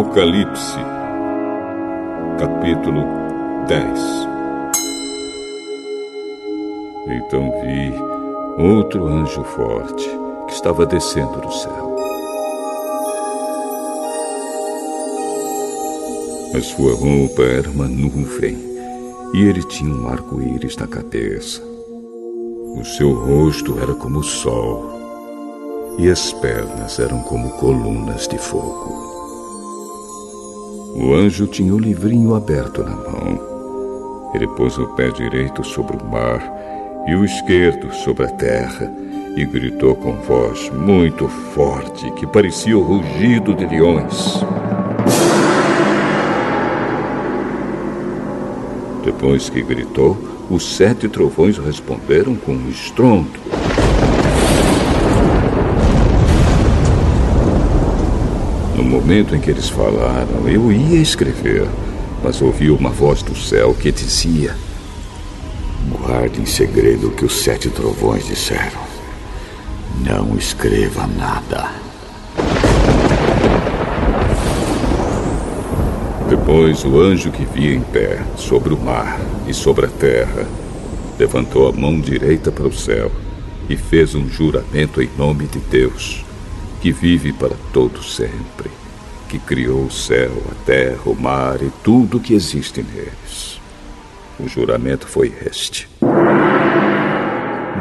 Apocalipse, capítulo 10 Então vi outro anjo forte que estava descendo do céu. A sua roupa era uma nuvem e ele tinha um arco-íris na cabeça. O seu rosto era como o sol e as pernas eram como colunas de fogo. O anjo tinha o livrinho aberto na mão. Ele pôs o pé direito sobre o mar e o esquerdo sobre a terra e gritou com voz muito forte que parecia o rugido de leões. Depois que gritou, os sete trovões responderam com um estrondo. No momento em que eles falaram, eu ia escrever, mas ouvi uma voz do céu que dizia: Guarde em segredo o que os sete trovões disseram. Não escreva nada. Depois o anjo que via em pé, sobre o mar e sobre a terra, levantou a mão direita para o céu e fez um juramento em nome de Deus que vive para todo sempre, que criou o céu, a terra, o mar e tudo que existe neles. O juramento foi este: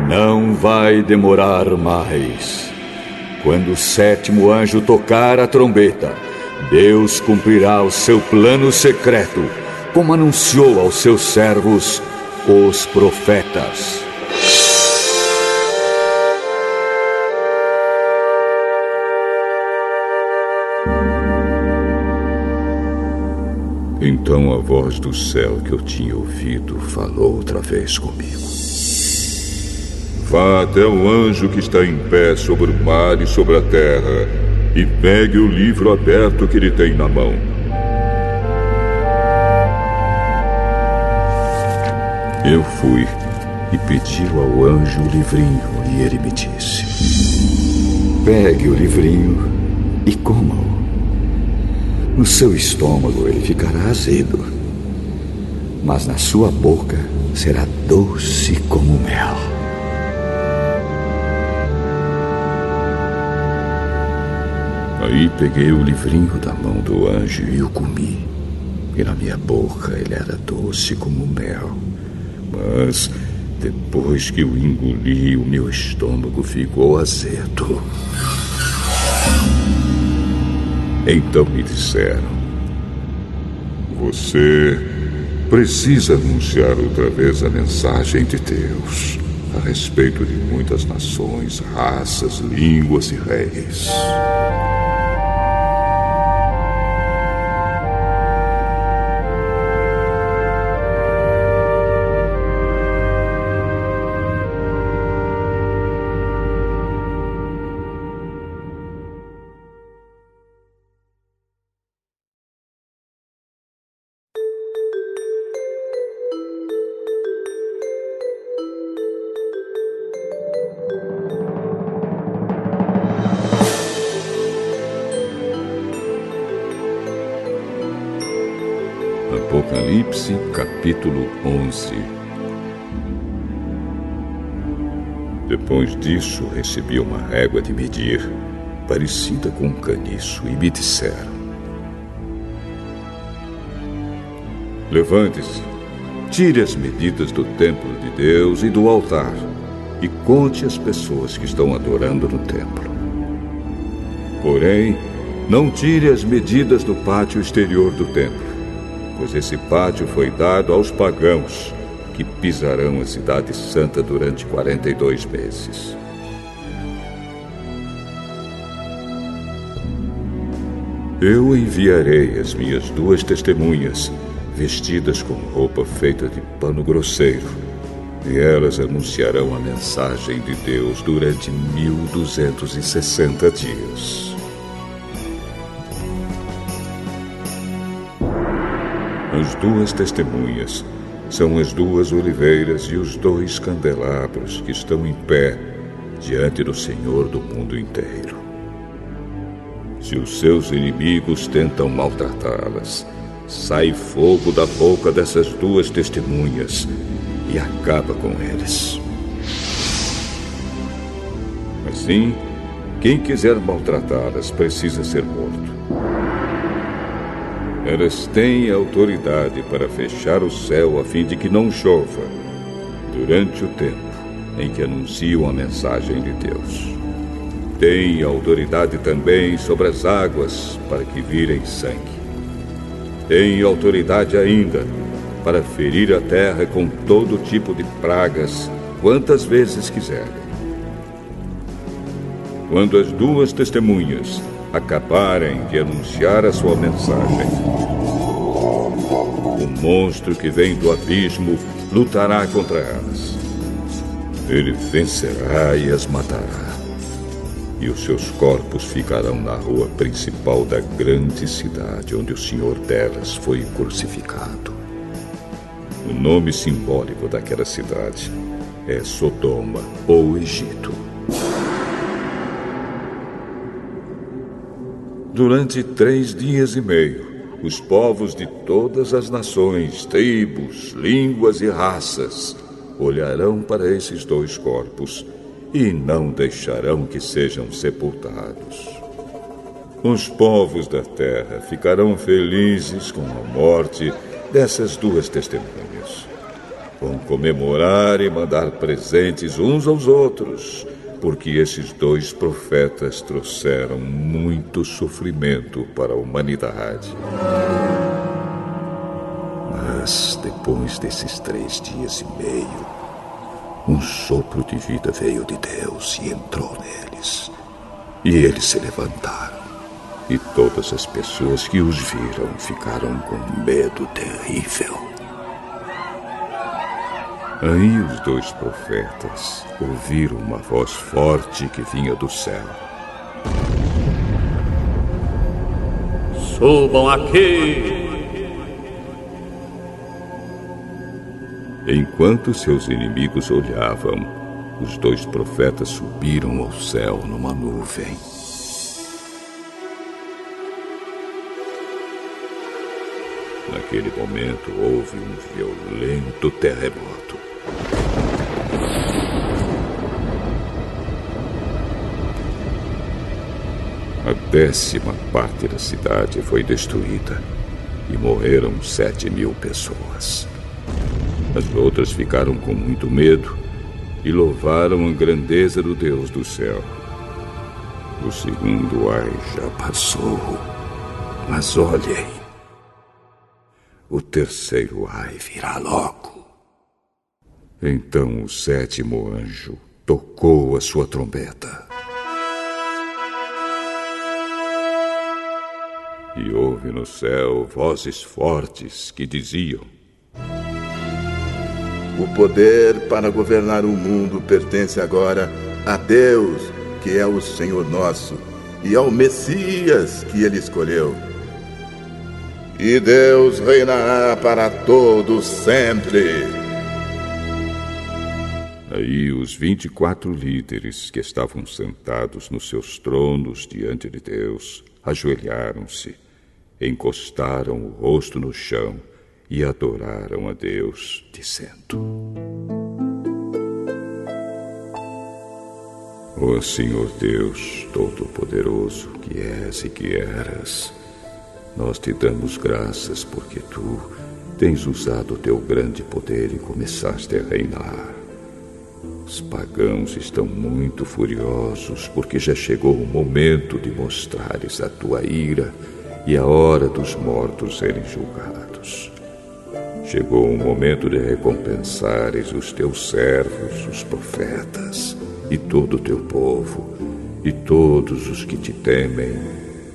Não vai demorar mais. Quando o sétimo anjo tocar a trombeta, Deus cumprirá o seu plano secreto, como anunciou aos seus servos, os profetas. Então a voz do céu que eu tinha ouvido falou outra vez comigo. Vá até o anjo que está em pé sobre o mar e sobre a terra e pegue o livro aberto que ele tem na mão. Eu fui e pedi ao anjo o livrinho e ele me disse: Pegue o livrinho e coma-o. No seu estômago ele ficará azedo, mas na sua boca será doce como mel. Aí peguei o livrinho da mão do anjo e o comi. E na minha boca ele era doce como mel. Mas depois que o engoli, o meu estômago ficou azedo. Então me disseram: Você precisa anunciar outra vez a mensagem de Deus a respeito de muitas nações, raças, línguas e reis. Depois disso, recebi uma régua de medir, parecida com um caniço, e me disseram: Levante-se, tire as medidas do templo de Deus e do altar, e conte as pessoas que estão adorando no templo. Porém, não tire as medidas do pátio exterior do templo pois esse pátio foi dado aos pagãos, que pisarão a cidade santa durante 42 meses. Eu enviarei as minhas duas testemunhas, vestidas com roupa feita de pano grosseiro, e elas anunciarão a mensagem de Deus durante 1260 dias. As duas testemunhas são as duas oliveiras e os dois candelabros que estão em pé diante do Senhor do mundo inteiro. Se os seus inimigos tentam maltratá-las, sai fogo da boca dessas duas testemunhas e acaba com eles. Assim, quem quiser maltratá-las precisa ser morto. Elas têm autoridade para fechar o céu a fim de que não chova durante o tempo em que anunciam a mensagem de Deus. Têm autoridade também sobre as águas para que virem sangue. Têm autoridade ainda para ferir a terra com todo tipo de pragas quantas vezes quiserem. Quando as duas testemunhas acabarem de anunciar a sua mensagem. O monstro que vem do abismo lutará contra elas. Ele vencerá e as matará. E os seus corpos ficarão na rua principal da grande cidade onde o senhor delas foi crucificado. O nome simbólico daquela cidade é Sodoma ou Egito. Durante três dias e meio, os povos de todas as nações, tribos, línguas e raças olharão para esses dois corpos e não deixarão que sejam sepultados. Os povos da terra ficarão felizes com a morte dessas duas testemunhas. Vão comemorar e mandar presentes uns aos outros porque esses dois profetas trouxeram muito sofrimento para a humanidade. Mas depois desses três dias e meio, um sopro de vida veio de Deus e entrou neles. E eles se levantaram. E todas as pessoas que os viram ficaram com medo terrível. Aí os dois profetas ouviram uma voz forte que vinha do céu. Subam aqui! Enquanto seus inimigos olhavam, os dois profetas subiram ao céu numa nuvem. Naquele momento houve um violento terremoto. A décima parte da cidade foi destruída e morreram sete mil pessoas. As outras ficaram com muito medo e louvaram a grandeza do Deus do céu. O segundo ai já passou, mas olhem, o terceiro ai virá logo. Então o sétimo anjo tocou a sua trombeta. E houve no céu vozes fortes que diziam: O poder para governar o mundo pertence agora a Deus, que é o Senhor nosso, e ao Messias que ele escolheu. E Deus reinará para todos sempre. Aí os vinte e quatro líderes que estavam sentados nos seus tronos diante de Deus ajoelharam-se, encostaram o rosto no chão e adoraram a Deus, dizendo: Ó oh, Senhor Deus Todo-Poderoso, que és e que eras, nós te damos graças porque tu tens usado o teu grande poder e começaste a reinar. Os pagãos estão muito furiosos porque já chegou o momento de mostrares a tua ira e a hora dos mortos serem julgados. Chegou o momento de recompensares os teus servos, os profetas, e todo o teu povo, e todos os que te temem,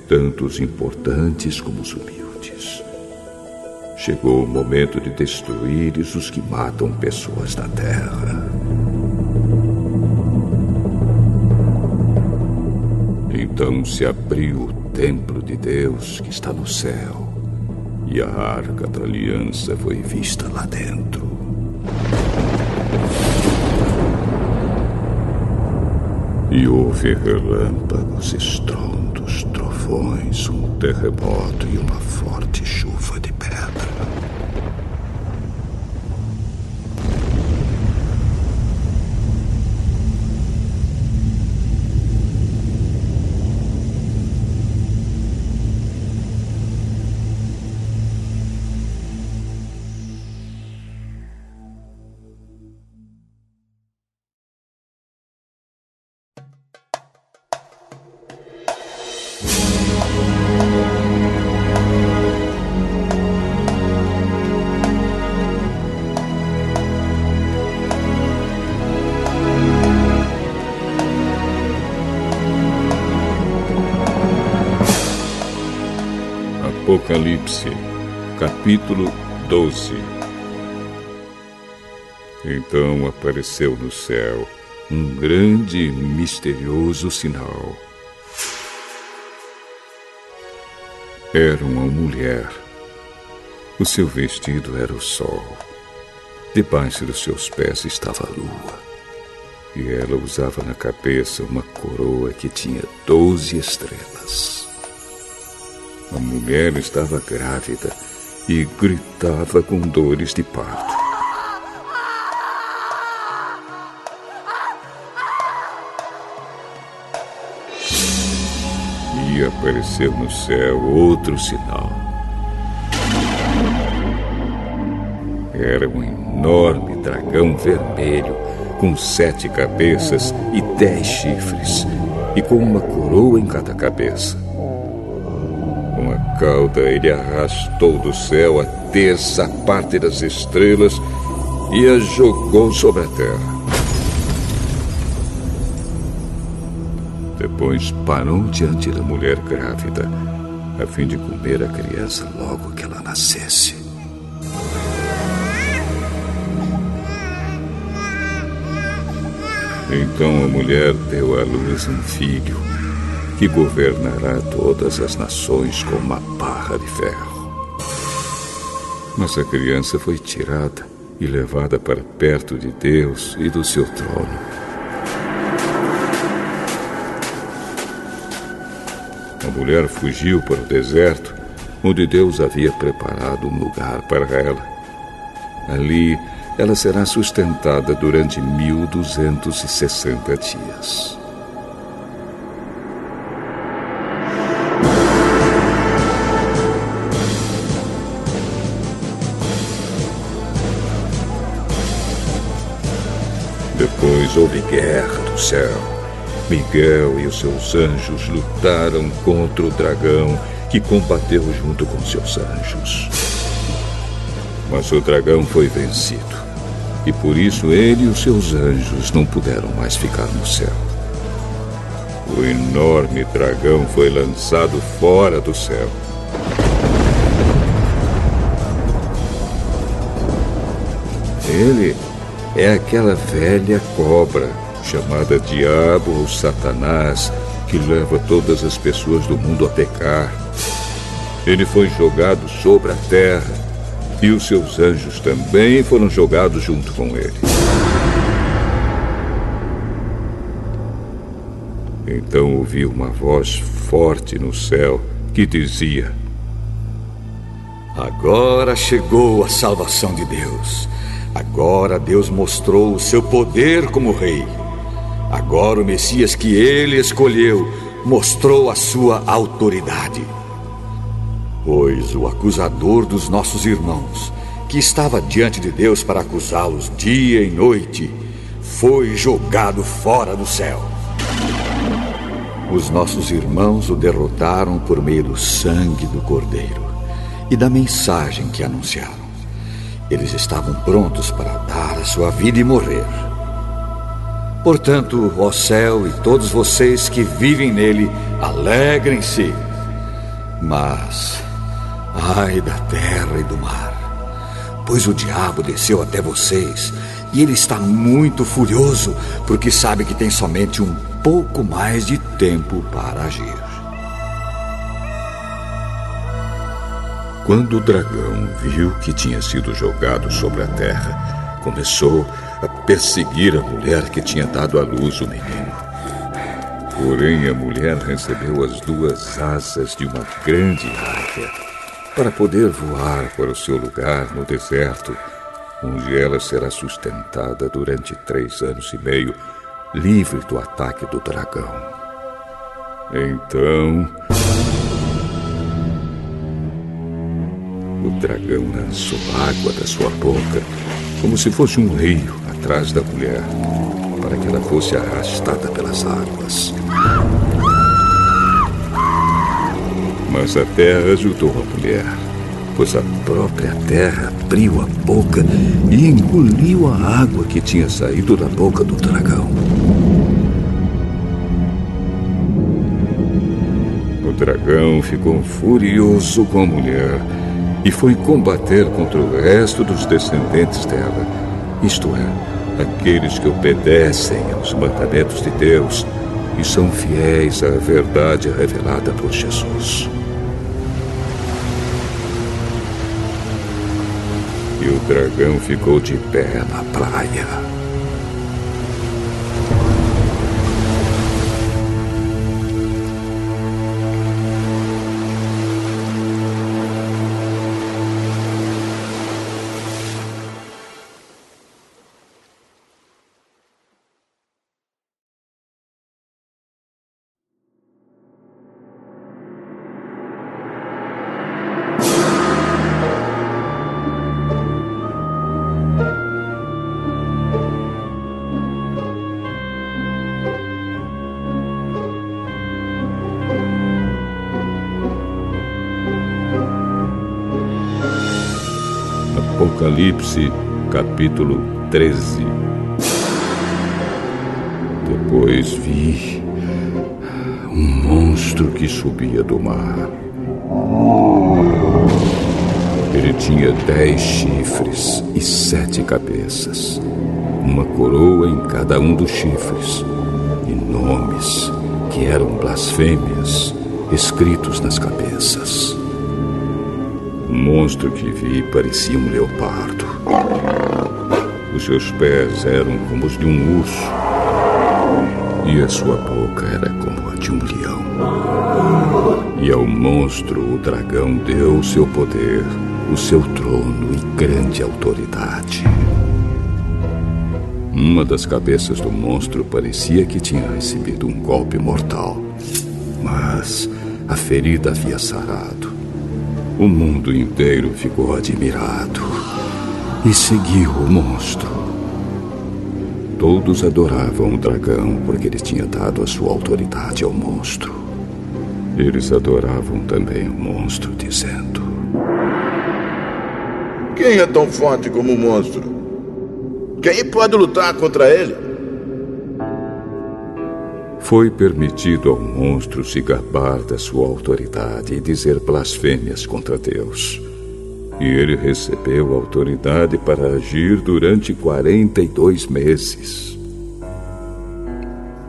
tanto os importantes como os humildes. Chegou o momento de destruires os que matam pessoas na terra. Então se abriu o templo de Deus que está no céu, e a arca da aliança foi vista lá dentro. E houve relâmpagos, estrondos, trovões, um terremoto e uma forte Apocalipse, capítulo 12 Então apareceu no céu um grande e misterioso sinal. Era uma mulher. O seu vestido era o sol. Debaixo dos seus pés estava a lua. E ela usava na cabeça uma coroa que tinha doze estrelas. A mulher estava grávida e gritava com dores de parto. E apareceu no céu outro sinal. Era um enorme dragão vermelho com sete cabeças e dez chifres, e com uma coroa em cada cabeça cauda, ele arrastou do céu a terça parte das estrelas e a jogou sobre a terra. Depois parou diante da mulher grávida, a fim de comer a criança logo que ela nascesse. Então a mulher deu à luz um filho que governará todas as nações com uma barra de ferro. Mas a criança foi tirada e levada para perto de Deus e do seu trono. A mulher fugiu para o deserto, onde Deus havia preparado um lugar para ela. Ali, ela será sustentada durante 1260 dias. Houve guerra do céu. Miguel e os seus anjos lutaram contra o dragão que combateu junto com seus anjos. Mas o dragão foi vencido. E por isso ele e os seus anjos não puderam mais ficar no céu. O enorme dragão foi lançado fora do céu. Ele é aquela velha cobra chamada Diabo ou Satanás que leva todas as pessoas do mundo a pecar. Ele foi jogado sobre a terra e os seus anjos também foram jogados junto com ele. Então ouvi uma voz forte no céu que dizia: Agora chegou a salvação de Deus. Agora Deus mostrou o seu poder como rei. Agora o Messias que ele escolheu mostrou a sua autoridade. Pois o acusador dos nossos irmãos, que estava diante de Deus para acusá-los dia e noite, foi jogado fora do céu. Os nossos irmãos o derrotaram por meio do sangue do Cordeiro e da mensagem que anunciaram. Eles estavam prontos para dar a sua vida e morrer. Portanto, ó céu e todos vocês que vivem nele, alegrem-se. Mas Ai da terra e do mar, pois o diabo desceu até vocês e ele está muito furioso porque sabe que tem somente um pouco mais de tempo para agir. Quando o dragão viu que tinha sido jogado sobre a terra, começou a perseguir a mulher que tinha dado à luz o menino. Porém, a mulher recebeu as duas asas de uma grande águia para poder voar para o seu lugar no deserto, onde ela será sustentada durante três anos e meio, livre do ataque do dragão. Então. O dragão lançou água da sua boca, como se fosse um rio atrás da mulher, para que ela fosse arrastada pelas águas. Mas a terra ajudou a mulher, pois a própria terra abriu a boca e engoliu a água que tinha saído da boca do dragão. O dragão ficou furioso com a mulher e foi combater contra o resto dos descendentes dela, isto é, aqueles que obedecem aos mandamentos de Deus e são fiéis à verdade revelada por Jesus. E o dragão ficou de pé na praia. Apocalipse, capítulo 13. Depois vi um monstro que subia do mar. Ele tinha dez chifres e sete cabeças, uma coroa em cada um dos chifres, e nomes que eram blasfêmias escritos nas cabeças. O monstro que vi parecia um leopardo. Os seus pés eram como os de um urso. E a sua boca era como a de um leão. E ao monstro o dragão deu o seu poder, o seu trono e grande autoridade. Uma das cabeças do monstro parecia que tinha recebido um golpe mortal, mas a ferida havia sarado o mundo inteiro ficou admirado e seguiu o monstro. Todos adoravam o dragão porque ele tinha dado a sua autoridade ao monstro. Eles adoravam também o monstro, dizendo: Quem é tão forte como o monstro? Quem pode lutar contra ele? Foi permitido ao monstro se gabar da sua autoridade e dizer blasfêmias contra Deus. E ele recebeu autoridade para agir durante 42 meses.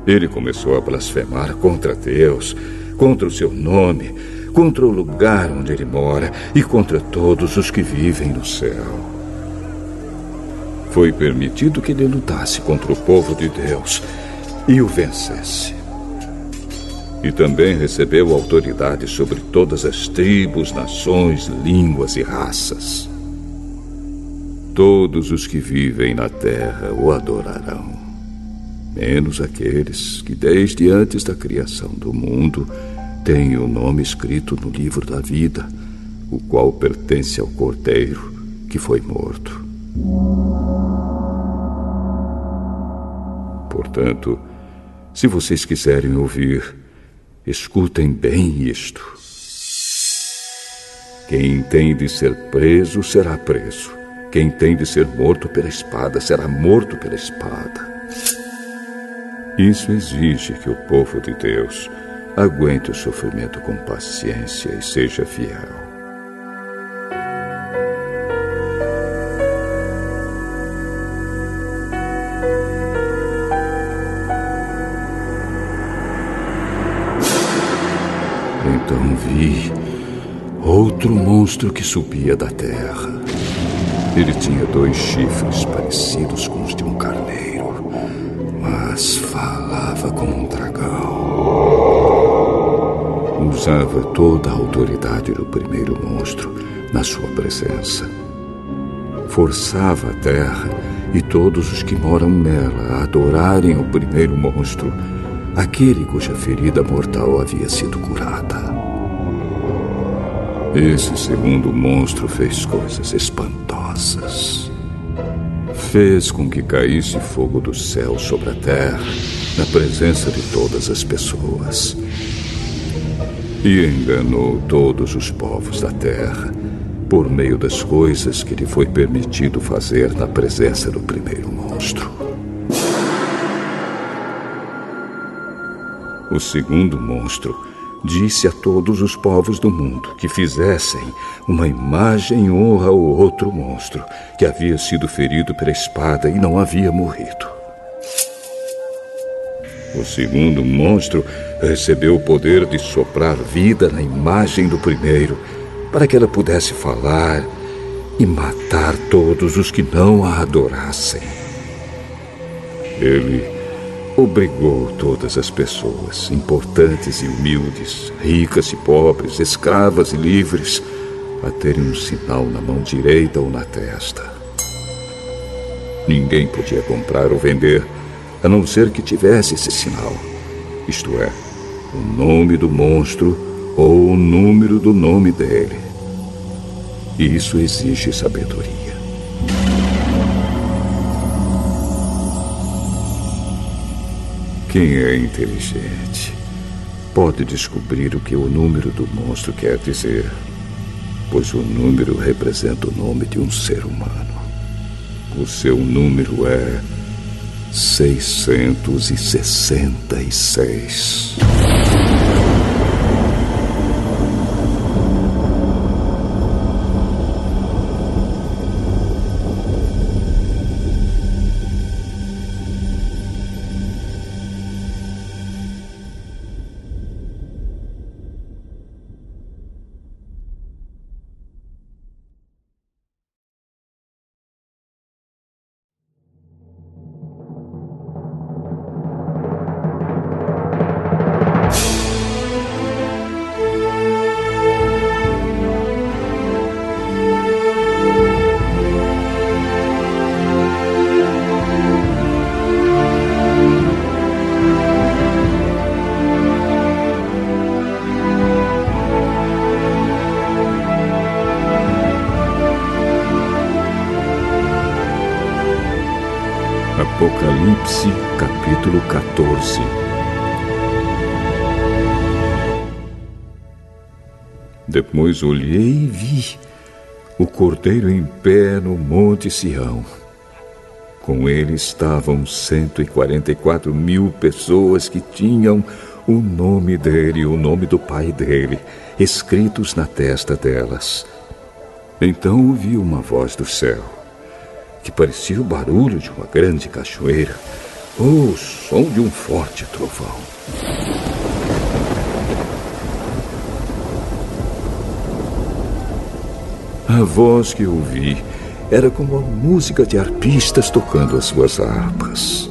Ele começou a blasfemar contra Deus, contra o seu nome, contra o lugar onde ele mora e contra todos os que vivem no céu. Foi permitido que ele lutasse contra o povo de Deus e o vencesse. E também recebeu autoridade sobre todas as tribos, nações, línguas e raças. Todos os que vivem na terra o adorarão, menos aqueles que, desde antes da criação do mundo, têm o nome escrito no livro da vida, o qual pertence ao cordeiro que foi morto. Portanto, se vocês quiserem ouvir, escutem bem isto. Quem tem de ser preso será preso. Quem tem de ser morto pela espada será morto pela espada. Isso exige que o povo de Deus aguente o sofrimento com paciência e seja fiel. Então vi outro monstro que subia da terra. Ele tinha dois chifres parecidos com os de um carneiro, mas falava como um dragão. Usava toda a autoridade do primeiro monstro na sua presença. Forçava a terra e todos os que moram nela a adorarem o primeiro monstro, aquele cuja ferida mortal havia sido curada. Esse segundo monstro fez coisas espantosas. Fez com que caísse fogo do céu sobre a terra, na presença de todas as pessoas. E enganou todos os povos da terra, por meio das coisas que lhe foi permitido fazer na presença do primeiro monstro. O segundo monstro disse a todos os povos do mundo que fizessem uma imagem em honra ao outro monstro que havia sido ferido pela espada e não havia morrido. O segundo monstro recebeu o poder de soprar vida na imagem do primeiro, para que ela pudesse falar e matar todos os que não a adorassem. Ele obrigou todas as pessoas, importantes e humildes, ricas e pobres, escravas e livres, a terem um sinal na mão direita ou na testa. Ninguém podia comprar ou vender, a não ser que tivesse esse sinal, isto é, o nome do monstro ou o número do nome dele. Isso exige sabedoria. Quem é inteligente pode descobrir o que o número do monstro quer dizer, pois o número representa o nome de um ser humano. O seu número é 666. Apocalipse, capítulo 14 Depois olhei e vi o cordeiro em pé no Monte Sião. Com ele estavam 144 mil pessoas que tinham o nome dele e o nome do pai dele escritos na testa delas. Então ouvi uma voz do céu, que parecia o barulho de uma grande cachoeira ou o som de um forte trovão. A voz que ouvi era como a música de arpistas tocando as suas harpas.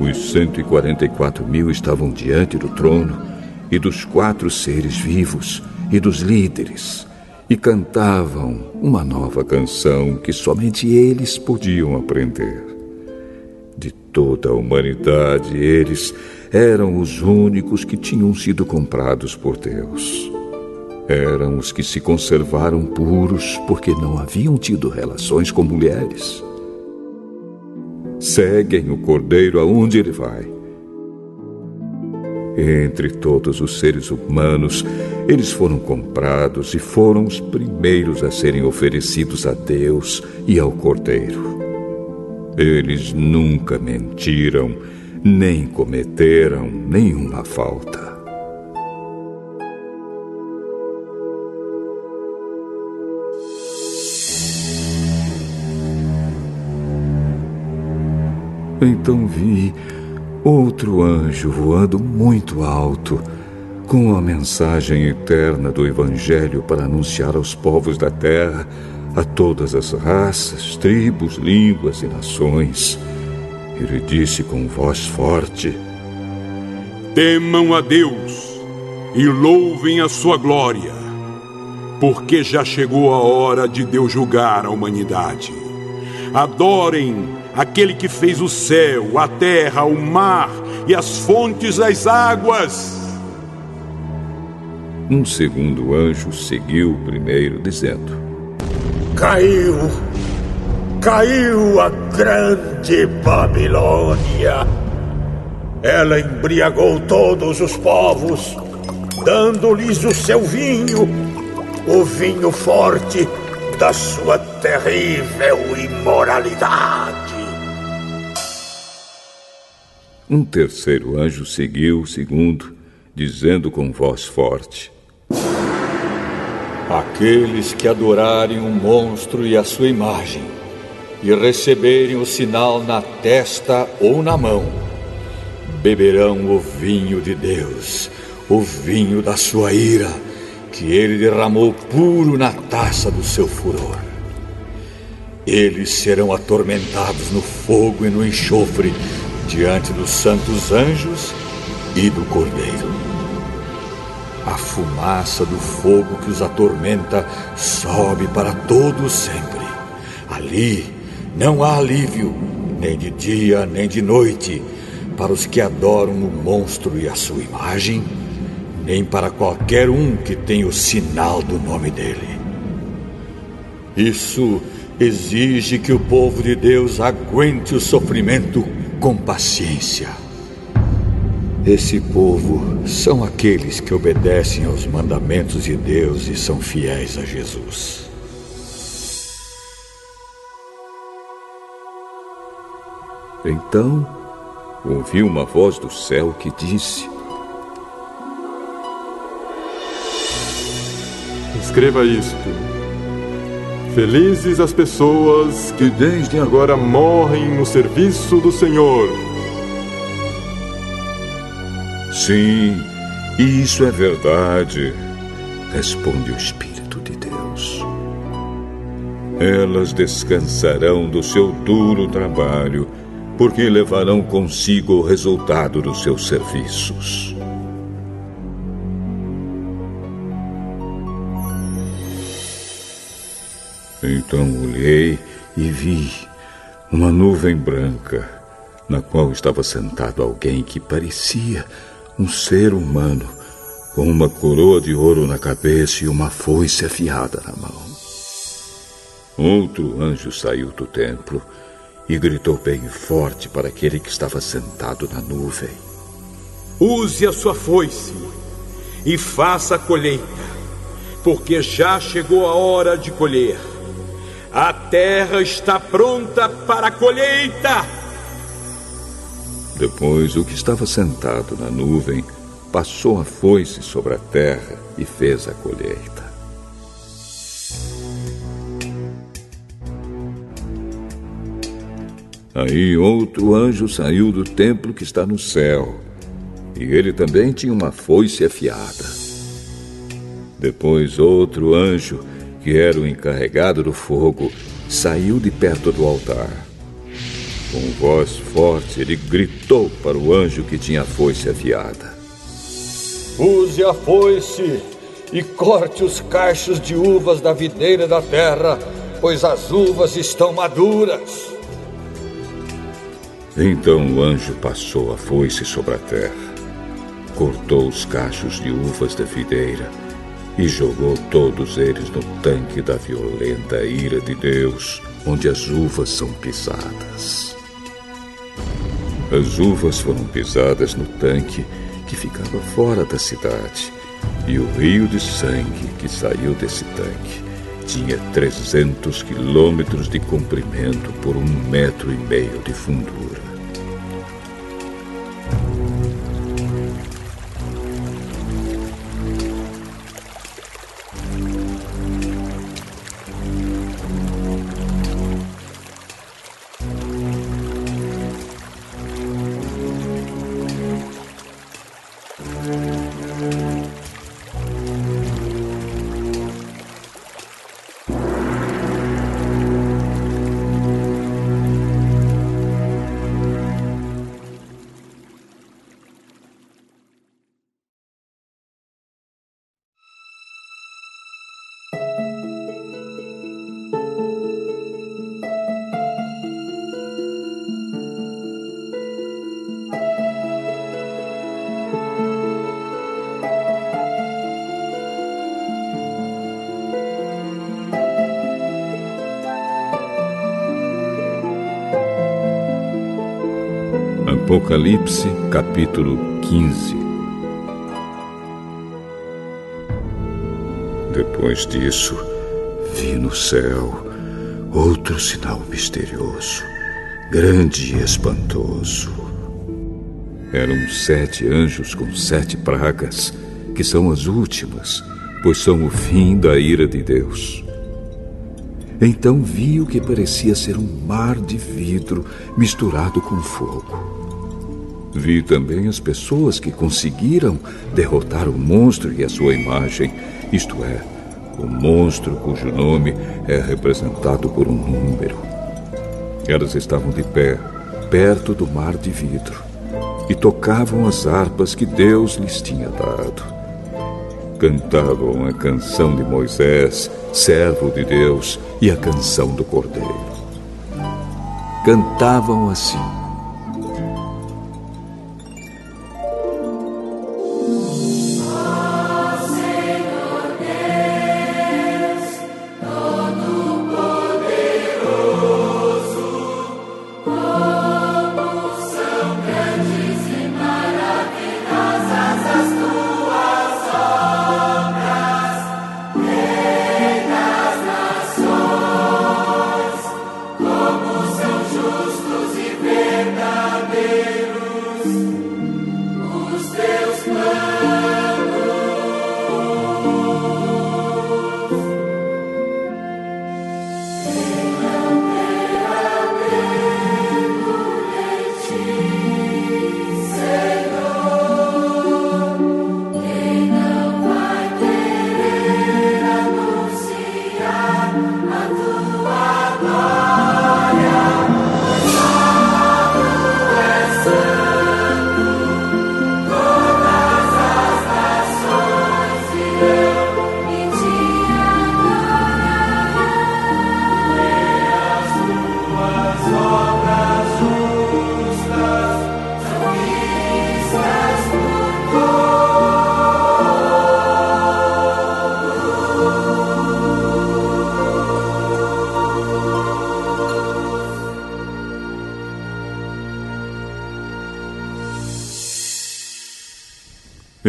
Os 144 mil estavam diante do trono e dos quatro seres vivos e dos líderes e cantavam uma nova canção que somente eles podiam aprender. De toda a humanidade, eles eram os únicos que tinham sido comprados por Deus. Eram os que se conservaram puros porque não haviam tido relações com mulheres. Seguem o cordeiro aonde ele vai. Entre todos os seres humanos, eles foram comprados e foram os primeiros a serem oferecidos a Deus e ao cordeiro. Eles nunca mentiram, nem cometeram nenhuma falta. Então vi outro anjo voando muito alto, com a mensagem eterna do Evangelho para anunciar aos povos da terra, a todas as raças, tribos, línguas e nações. Ele disse com voz forte: Temam a Deus e louvem a sua glória, porque já chegou a hora de Deus julgar a humanidade. Adorem aquele que fez o céu, a terra, o mar e as fontes das águas. Um segundo anjo seguiu o primeiro, dizendo: Caiu, caiu a grande Babilônia. Ela embriagou todos os povos, dando-lhes o seu vinho, o vinho forte da sua terrível imoralidade. Um terceiro anjo seguiu o segundo, dizendo com voz forte: Aqueles que adorarem o monstro e a sua imagem, e receberem o sinal na testa ou na mão, beberão o vinho de Deus, o vinho da sua ira, que ele derramou puro na taça do seu furor. Eles serão atormentados no fogo e no enxofre diante dos santos anjos e do Cordeiro. A fumaça do fogo que os atormenta sobe para todo sempre. Ali não há alívio, nem de dia nem de noite, para os que adoram o monstro e a sua imagem, nem para qualquer um que tem o sinal do nome dele. Isso exige que o povo de Deus aguente o sofrimento com paciência. Esse povo são aqueles que obedecem aos mandamentos de Deus e são fiéis a Jesus. Então ouvi uma voz do céu que disse: Escreva isto Felizes as pessoas que desde agora morrem no serviço do Senhor. Sim, isso é verdade, responde o Espírito de Deus. Elas descansarão do seu duro trabalho, porque levarão consigo o resultado dos seus serviços. Então olhei e vi uma nuvem branca, na qual estava sentado alguém que parecia um ser humano, com uma coroa de ouro na cabeça e uma foice afiada na mão. Outro anjo saiu do templo e gritou bem forte para aquele que estava sentado na nuvem: Use a sua foice e faça a colheita, porque já chegou a hora de colher. A terra está pronta para a colheita. Depois, o que estava sentado na nuvem passou a foice sobre a terra e fez a colheita. Aí outro anjo saiu do templo que está no céu, e ele também tinha uma foice afiada. Depois outro anjo, que era o encarregado do fogo, saiu de perto do altar. Com voz forte, ele gritou para o anjo que tinha a foice afiada: Use a foice e corte os cachos de uvas da videira da terra, pois as uvas estão maduras. Então o anjo passou a foice sobre a terra, cortou os cachos de uvas da videira e jogou todos eles no tanque da violenta ira de Deus, onde as uvas são pisadas. As uvas foram pisadas no tanque que ficava fora da cidade, e o rio de sangue que saiu desse tanque tinha 300 quilômetros de comprimento por um metro e meio de fundura. Apocalipse, capítulo 15 Depois disso, vi no céu outro sinal misterioso, grande e espantoso. Eram sete anjos com sete pragas, que são as últimas, pois são o fim da ira de Deus. Então vi o que parecia ser um mar de vidro misturado com fogo. Vi também as pessoas que conseguiram derrotar o monstro e a sua imagem, isto é, o monstro cujo nome é representado por um número. Elas estavam de pé, perto do mar de vidro, e tocavam as harpas que Deus lhes tinha dado. Cantavam a canção de Moisés, servo de Deus, e a canção do Cordeiro. Cantavam assim.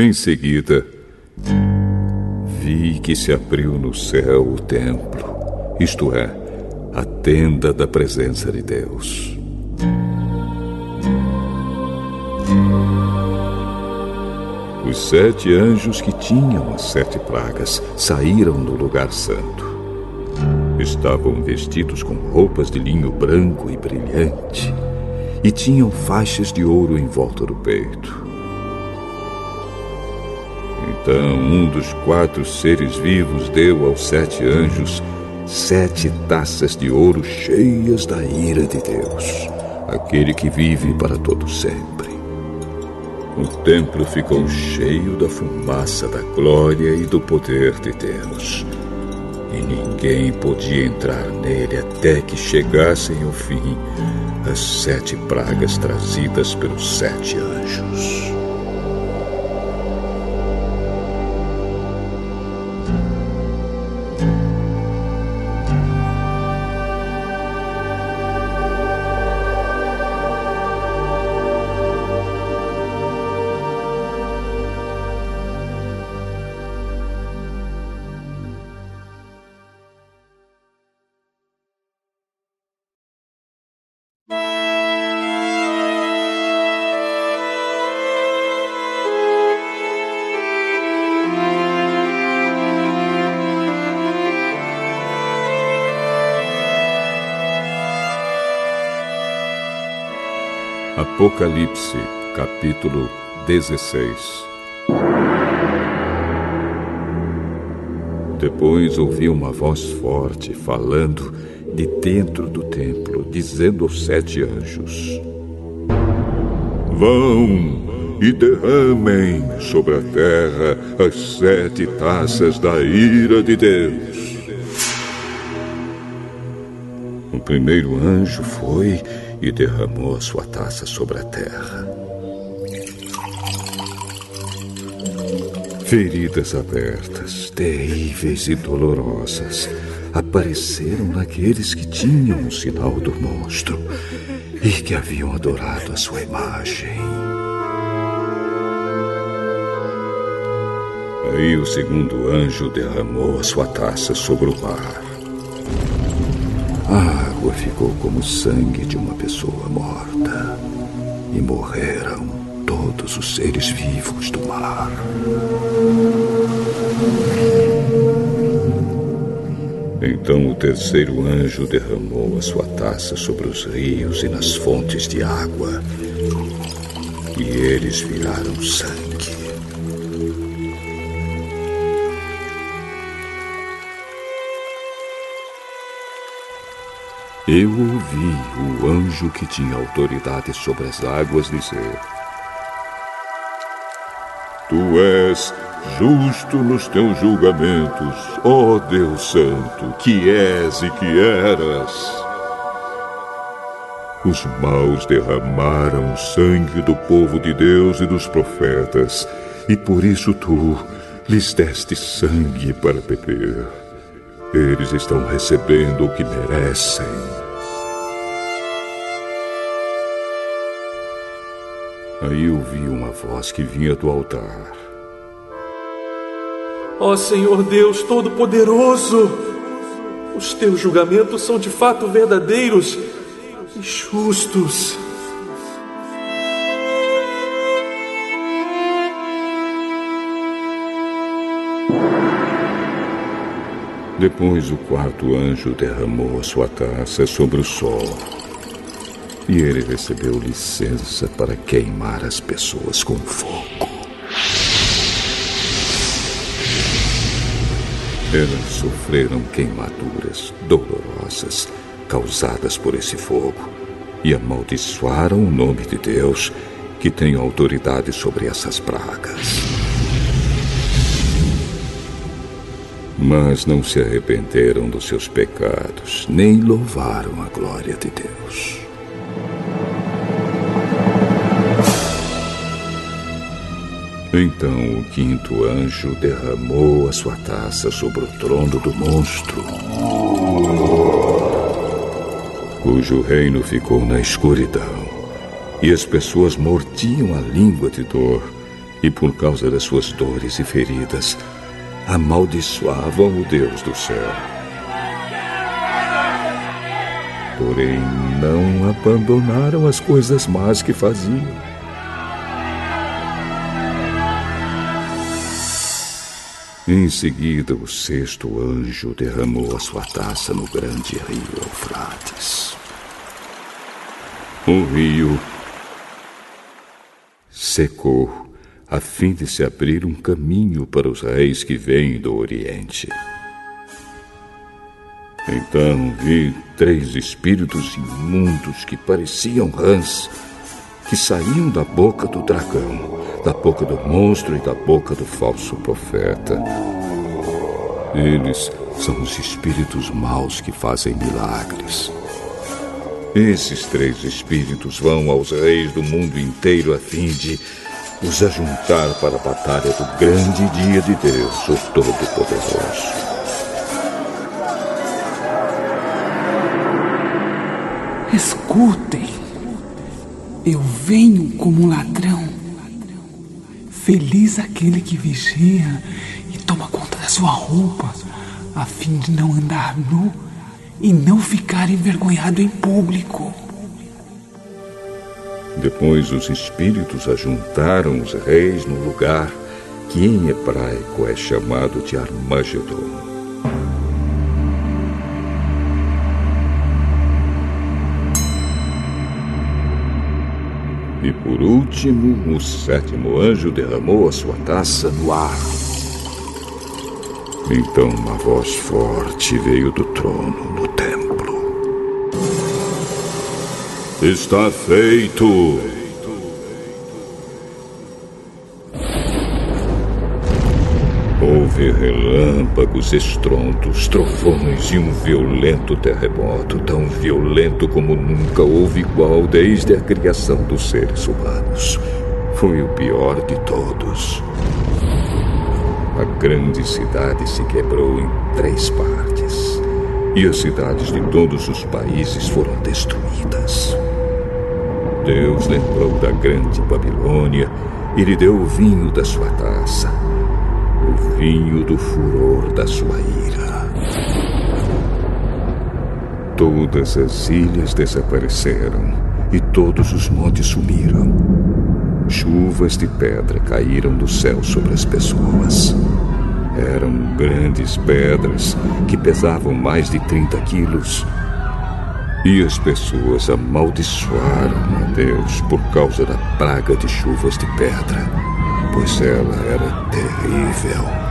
Em seguida, Vi que se abriu no céu o templo, isto é, a tenda da presença de Deus. Os sete anjos que tinham as sete pragas saíram do lugar santo. Estavam vestidos com roupas de linho branco e brilhante e tinham faixas de ouro em volta do peito. Então um dos quatro seres vivos deu aos sete anjos sete taças de ouro cheias da ira de Deus, aquele que vive para todo sempre. O templo ficou cheio da fumaça da glória e do poder de Deus. E ninguém podia entrar nele até que chegassem ao fim as sete pragas trazidas pelos sete anjos. Apocalipse, capítulo 16 Depois ouvi uma voz forte falando de dentro do templo, dizendo aos sete anjos: Vão e derramem sobre a terra as sete taças da ira de Deus. O primeiro anjo foi e derramou a sua taça sobre a terra. Feridas abertas, terríveis e dolorosas, apareceram naqueles que tinham o sinal do monstro e que haviam adorado a sua imagem. Aí o segundo anjo derramou a sua taça sobre o mar. Ficou como sangue de uma pessoa morta. E morreram todos os seres vivos do mar. Então o terceiro anjo derramou a sua taça sobre os rios e nas fontes de água, e eles viraram sangue. Eu ouvi o anjo que tinha autoridade sobre as águas dizer: Tu és justo nos teus julgamentos, ó Deus Santo, que és e que eras. Os maus derramaram sangue do povo de Deus e dos profetas, e por isso tu lhes deste sangue para beber. Eles estão recebendo o que merecem. Aí ouvi uma voz que vinha do altar. Ó oh, Senhor Deus Todo-Poderoso, os teus julgamentos são de fato verdadeiros e justos. Depois o quarto anjo derramou a sua taça sobre o sol e ele recebeu licença para queimar as pessoas com fogo. Elas sofreram queimaduras dolorosas causadas por esse fogo e amaldiçoaram o nome de Deus, que tem autoridade sobre essas pragas. Mas não se arrependeram dos seus pecados, nem louvaram a glória de Deus. Então o quinto anjo derramou a sua taça sobre o trono do monstro, cujo reino ficou na escuridão, e as pessoas mordiam a língua de dor e por causa das suas dores e feridas, amaldiçoavam o Deus do céu. Porém, não abandonaram as coisas más que faziam. Em seguida, o sexto anjo derramou a sua taça no grande rio Eufrates. O rio secou a fim de se abrir um caminho para os reis que vêm do Oriente. Então vi três espíritos imundos que pareciam rãs, que saíam da boca do dragão, da boca do monstro e da boca do falso profeta. Eles são os espíritos maus que fazem milagres. Esses três espíritos vão aos reis do mundo inteiro a fim de os ajuntar para a batalha do grande dia de Deus, o Todo-Poderoso. Escutem, eu venho como um ladrão. Feliz aquele que vigia e toma conta da sua roupa, a fim de não andar nu e não ficar envergonhado em público. Depois os espíritos ajuntaram os reis no lugar que em hebraico é chamado de Armagedon. E por último, o sétimo anjo derramou a sua taça no ar. Então uma voz forte veio do trono Está feito! Houve relâmpagos, estrondos, trovões e um violento terremoto, tão violento como nunca houve igual desde a criação dos seres humanos. Foi o pior de todos. A grande cidade se quebrou em três partes. E as cidades de todos os países foram destruídas. Deus lembrou da grande Babilônia e lhe deu o vinho da sua taça, o vinho do furor da sua ira. Todas as ilhas desapareceram e todos os montes sumiram. Chuvas de pedra caíram do céu sobre as pessoas. Eram grandes pedras que pesavam mais de 30 quilos. E as pessoas amaldiçoaram a Deus por causa da praga de chuvas de pedra, pois ela era terrível.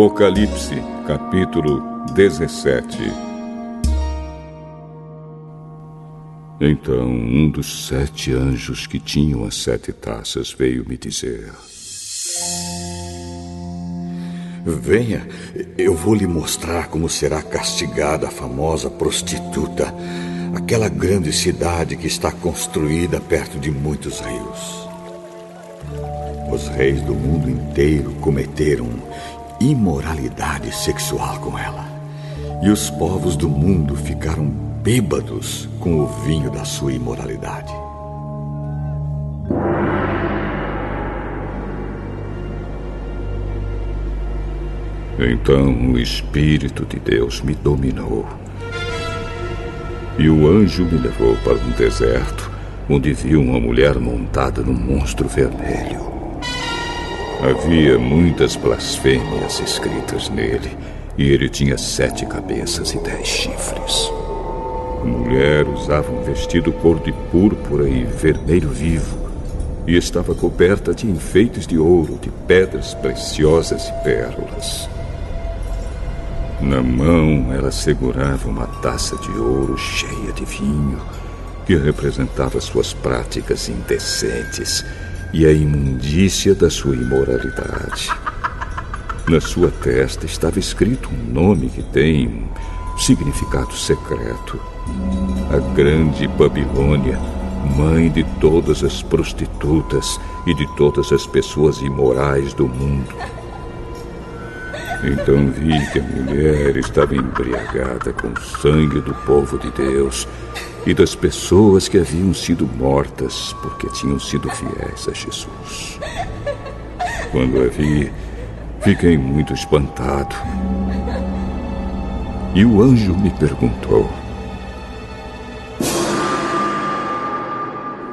Apocalipse, capítulo 17 Então um dos sete anjos que tinham as sete taças veio me dizer: Venha, eu vou lhe mostrar como será castigada a famosa prostituta, aquela grande cidade que está construída perto de muitos rios. Os reis do mundo inteiro cometeram imoralidade sexual com ela. E os povos do mundo ficaram bêbados com o vinho da sua imoralidade. Então o Espírito de Deus me dominou. E o anjo me levou para um deserto, onde vi uma mulher montada num monstro vermelho. Havia muitas blasfêmias escritas nele, e ele tinha sete cabeças e dez chifres. A mulher usava um vestido cor de púrpura e vermelho vivo e estava coberta de enfeites de ouro, de pedras preciosas e pérolas. Na mão, ela segurava uma taça de ouro cheia de vinho, que representava suas práticas indecentes e a imundícia da sua imoralidade. Na sua testa estava escrito um nome que tem um significado secreto: a Grande Babilônia mãe de todas as prostitutas e de todas as pessoas imorais do mundo. Então vi que a mulher estava embriagada com o sangue do povo de Deus e das pessoas que haviam sido mortas porque tinham sido fiéis a Jesus. Quando a vi, fiquei muito espantado. E o anjo me perguntou: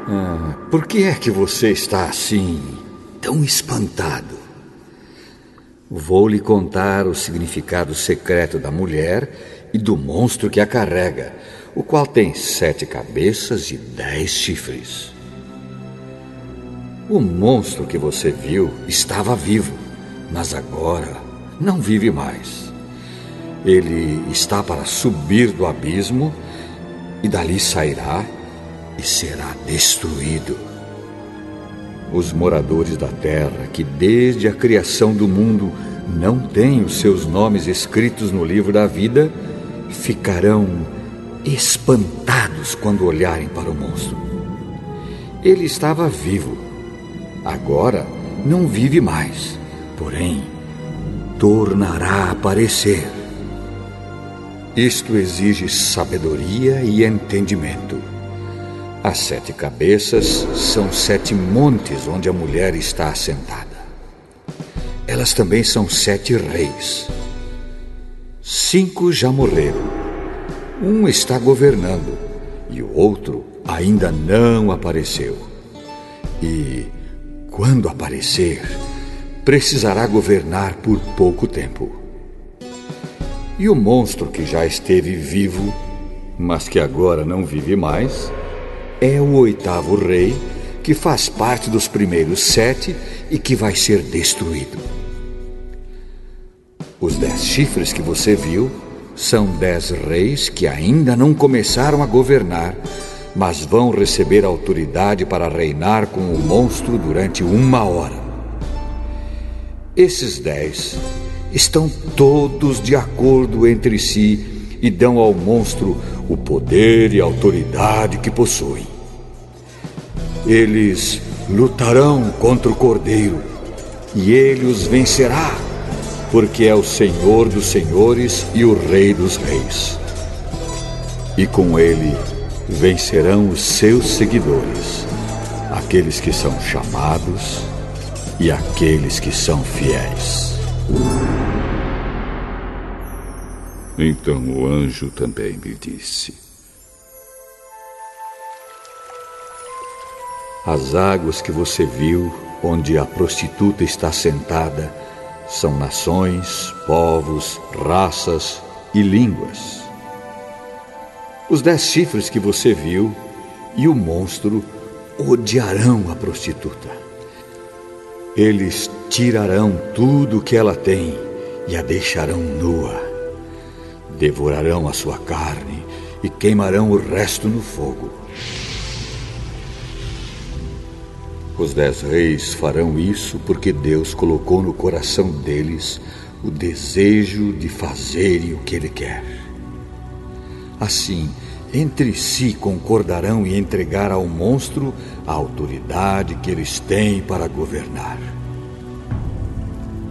Ah, por que é que você está assim, tão espantado? Vou lhe contar o significado secreto da mulher e do monstro que a carrega, o qual tem sete cabeças e dez chifres. O monstro que você viu estava vivo, mas agora não vive mais. Ele está para subir do abismo e dali sairá e será destruído. Os moradores da terra, que desde a criação do mundo não têm os seus nomes escritos no livro da vida, ficarão espantados quando olharem para o monstro. Ele estava vivo. Agora não vive mais, porém tornará a aparecer. Isto exige sabedoria e entendimento. As sete cabeças são sete montes onde a mulher está assentada. Elas também são sete reis. Cinco já morreram. Um está governando e o outro ainda não apareceu. E, quando aparecer, precisará governar por pouco tempo. E o monstro que já esteve vivo, mas que agora não vive mais, é o oitavo rei que faz parte dos primeiros sete e que vai ser destruído. Os dez chifres que você viu são dez reis que ainda não começaram a governar, mas vão receber autoridade para reinar com o monstro durante uma hora. Esses dez estão todos de acordo entre si e dão ao monstro o poder e autoridade que possuem. Eles lutarão contra o Cordeiro e ele os vencerá, porque é o Senhor dos Senhores e o Rei dos Reis. E com ele vencerão os seus seguidores, aqueles que são chamados e aqueles que são fiéis. Então o anjo também me disse: As águas que você viu, onde a prostituta está sentada, são nações, povos, raças e línguas. Os dez chifres que você viu e o monstro odiarão a prostituta. Eles tirarão tudo o que ela tem e a deixarão nua devorarão a sua carne e queimarão o resto no fogo. Os dez reis farão isso porque Deus colocou no coração deles o desejo de fazerem o que Ele quer. Assim, entre si concordarão em entregar ao monstro a autoridade que eles têm para governar.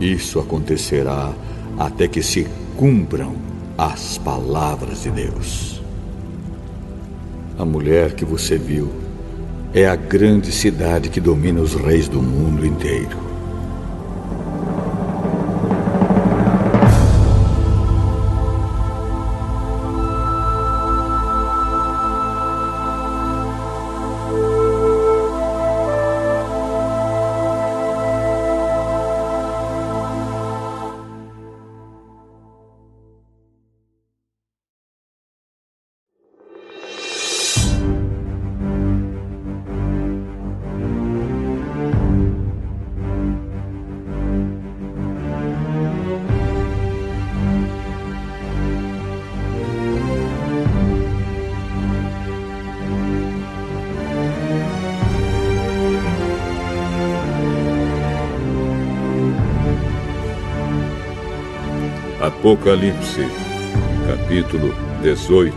Isso acontecerá até que se cumpram as palavras de Deus. A mulher que você viu é a grande cidade que domina os reis do mundo inteiro. Apocalipse, capítulo 18.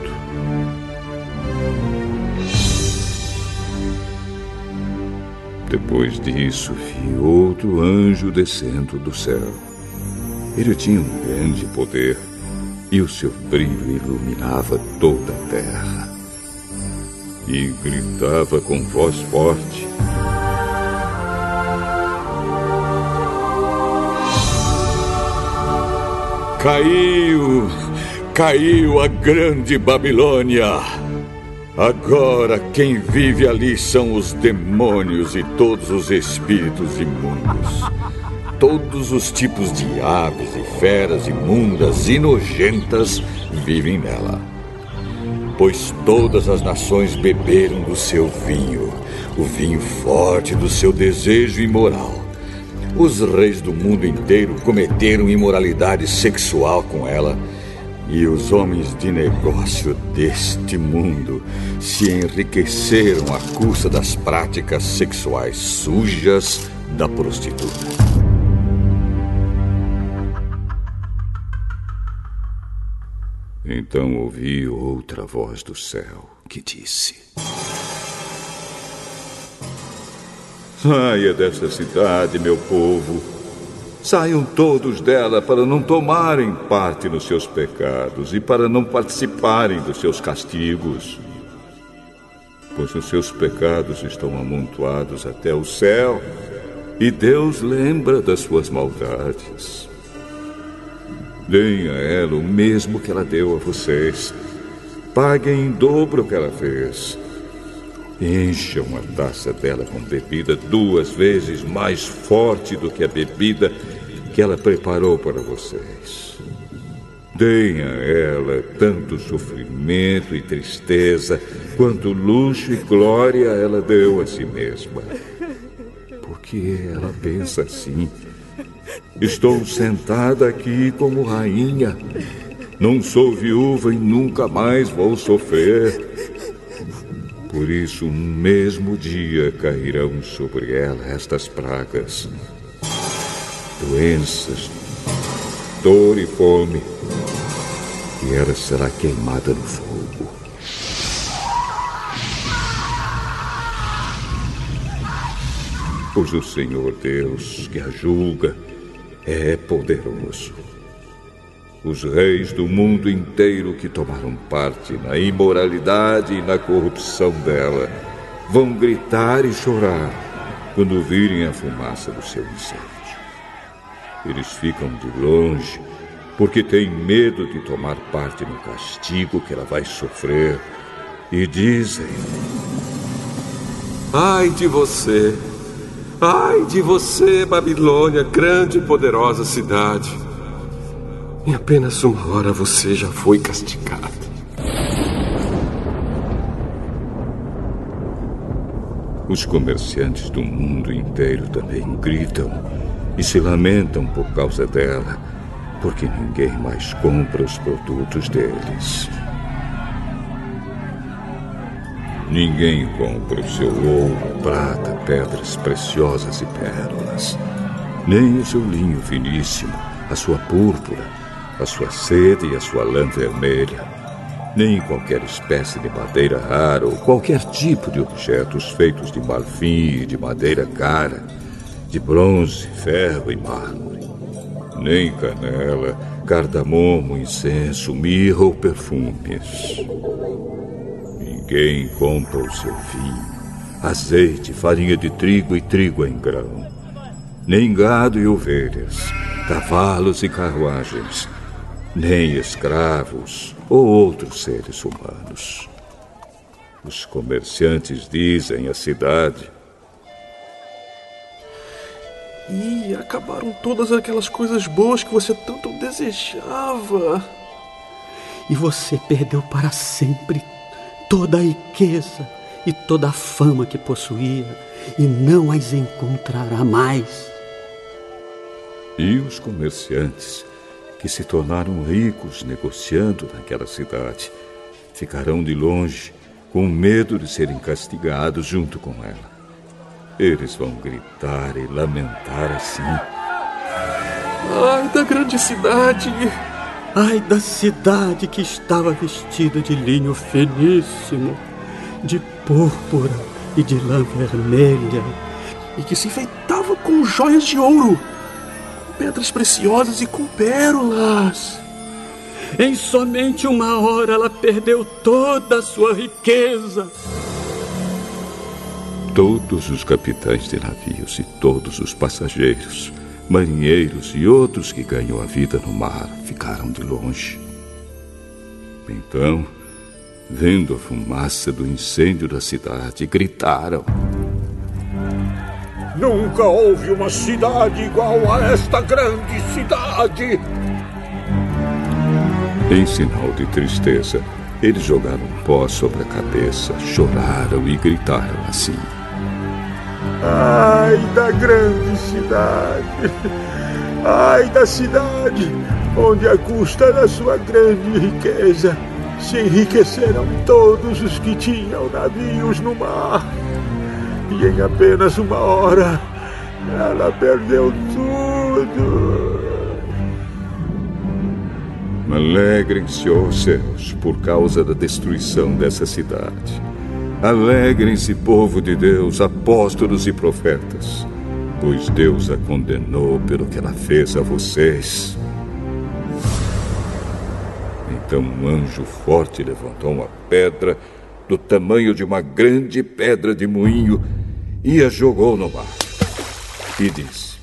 Depois disso, vi outro anjo descendo do céu. Ele tinha um grande poder e o seu brilho iluminava toda a terra. E gritava com voz forte: Caiu, caiu a grande Babilônia. Agora quem vive ali são os demônios e todos os espíritos imundos. Todos os tipos de aves e feras imundas e nojentas vivem nela. Pois todas as nações beberam do seu vinho, o vinho forte do seu desejo imoral. Os reis do mundo inteiro cometeram imoralidade sexual com ela. E os homens de negócio deste mundo se enriqueceram à custa das práticas sexuais sujas da prostituta. Então ouvi outra voz do céu que disse: Saia desta cidade, meu povo. Saiam todos dela para não tomarem parte nos seus pecados e para não participarem dos seus castigos. Pois os seus pecados estão amontoados até o céu e Deus lembra das suas maldades. Deem a ela o mesmo que ela deu a vocês. Paguem em dobro o que ela fez. Encham a taça dela com bebida duas vezes mais forte do que a bebida que ela preparou para vocês. Deem a ela tanto sofrimento e tristeza quanto luxo e glória ela deu a si mesma. Porque ela pensa assim. Estou sentada aqui como rainha. Não sou viúva e nunca mais vou sofrer. Por isso, um mesmo dia cairão sobre ela estas pragas: doenças, dor e fome, e ela será queimada no fogo. Pois o Senhor Deus que a julga é poderoso. Os reis do mundo inteiro que tomaram parte na imoralidade e na corrupção dela vão gritar e chorar quando virem a fumaça do seu incêndio. Eles ficam de longe porque têm medo de tomar parte no castigo que ela vai sofrer e dizem: Ai de você! Ai de você, Babilônia, grande e poderosa cidade! Em apenas uma hora você já foi castigado. Os comerciantes do mundo inteiro também gritam e se lamentam por causa dela, porque ninguém mais compra os produtos deles. Ninguém compra o seu ouro, prata, pedras preciosas e pérolas, nem o seu linho finíssimo, a sua púrpura a sua sede e a sua lã vermelha, nem qualquer espécie de madeira rara ou qualquer tipo de objetos feitos de marfim e de madeira cara, de bronze, ferro e mármore, nem canela, cardamomo, incenso, mirra ou perfumes. Ninguém compra o seu vinho, azeite, farinha de trigo e trigo em grão, nem gado e ovelhas, cavalos e carruagens nem escravos ou outros seres humanos. Os comerciantes dizem à cidade. E acabaram todas aquelas coisas boas que você tanto desejava. E você perdeu para sempre toda a riqueza e toda a fama que possuía, e não as encontrará mais. E os comerciantes que se tornaram ricos negociando naquela cidade, ficarão de longe, com medo de serem castigados junto com ela. Eles vão gritar e lamentar assim. Ai da grande cidade! Ai da cidade que estava vestida de linho finíssimo, de púrpura e de lã vermelha, e que se enfeitava com joias de ouro, pedras preciosas e com pérolas. Em somente uma hora ela perdeu toda a sua riqueza. Todos os capitães de navios e todos os passageiros marinheiros e outros que ganham a vida no mar ficaram de longe. Então, vendo a fumaça do incêndio da cidade, gritaram: Nunca houve uma cidade igual a esta grande cidade! Em sinal de tristeza, eles jogaram pó sobre a cabeça, choraram e gritaram assim. Ai da grande cidade! Ai da cidade onde, à custa da sua grande riqueza, se enriqueceram todos os que tinham navios no mar. Em apenas uma hora, ela perdeu tudo. Alegrem-se, ó céus, por causa da destruição dessa cidade. Alegrem-se, povo de Deus, apóstolos e profetas, pois Deus a condenou pelo que ela fez a vocês. Então um anjo forte levantou uma pedra do tamanho de uma grande pedra de moinho e a jogou no mar. E disse: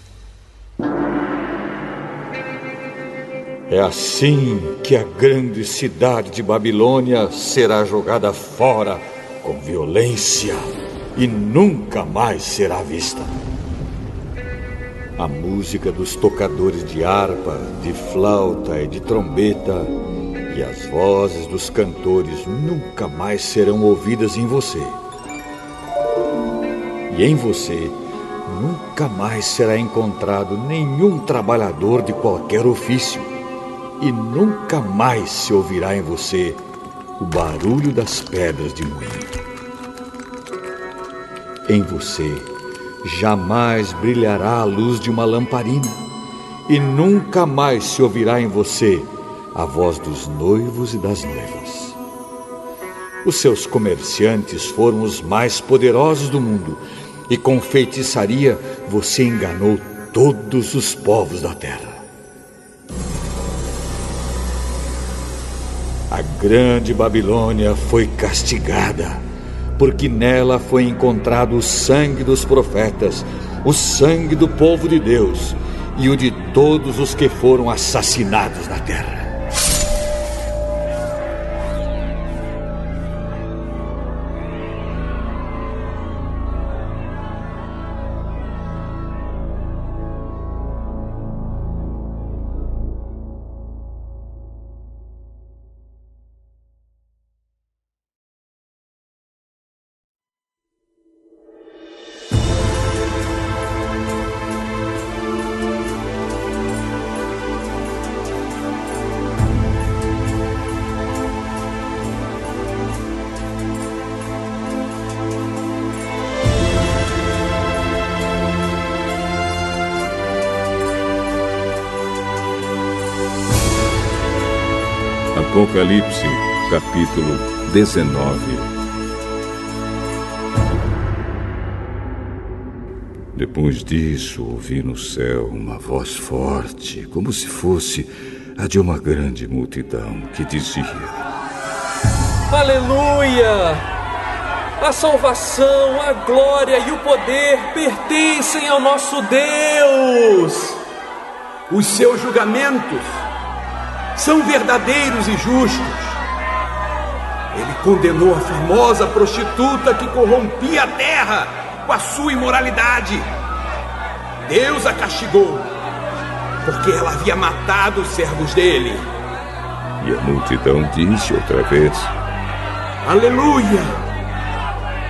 É assim que a grande cidade de Babilônia será jogada fora com violência e nunca mais será vista. A música dos tocadores de harpa, de flauta e de trombeta e as vozes dos cantores nunca mais serão ouvidas em você. E em você nunca mais será encontrado nenhum trabalhador de qualquer ofício, e nunca mais se ouvirá em você o barulho das pedras de moinho. Em você jamais brilhará a luz de uma lamparina, e nunca mais se ouvirá em você a voz dos noivos e das noivas. Os seus comerciantes foram os mais poderosos do mundo, e com feitiçaria você enganou todos os povos da terra. A grande Babilônia foi castigada, porque nela foi encontrado o sangue dos profetas, o sangue do povo de Deus e o de todos os que foram assassinados na terra. Capítulo 19. Depois disso, ouvi no céu uma voz forte, como se fosse a de uma grande multidão, que dizia: Aleluia! A salvação, a glória e o poder pertencem ao nosso Deus. Os seus julgamentos são verdadeiros e justos. Condenou a famosa prostituta que corrompia a terra com a sua imoralidade. Deus a castigou, porque ela havia matado os servos dele. E a multidão disse outra vez: Aleluia!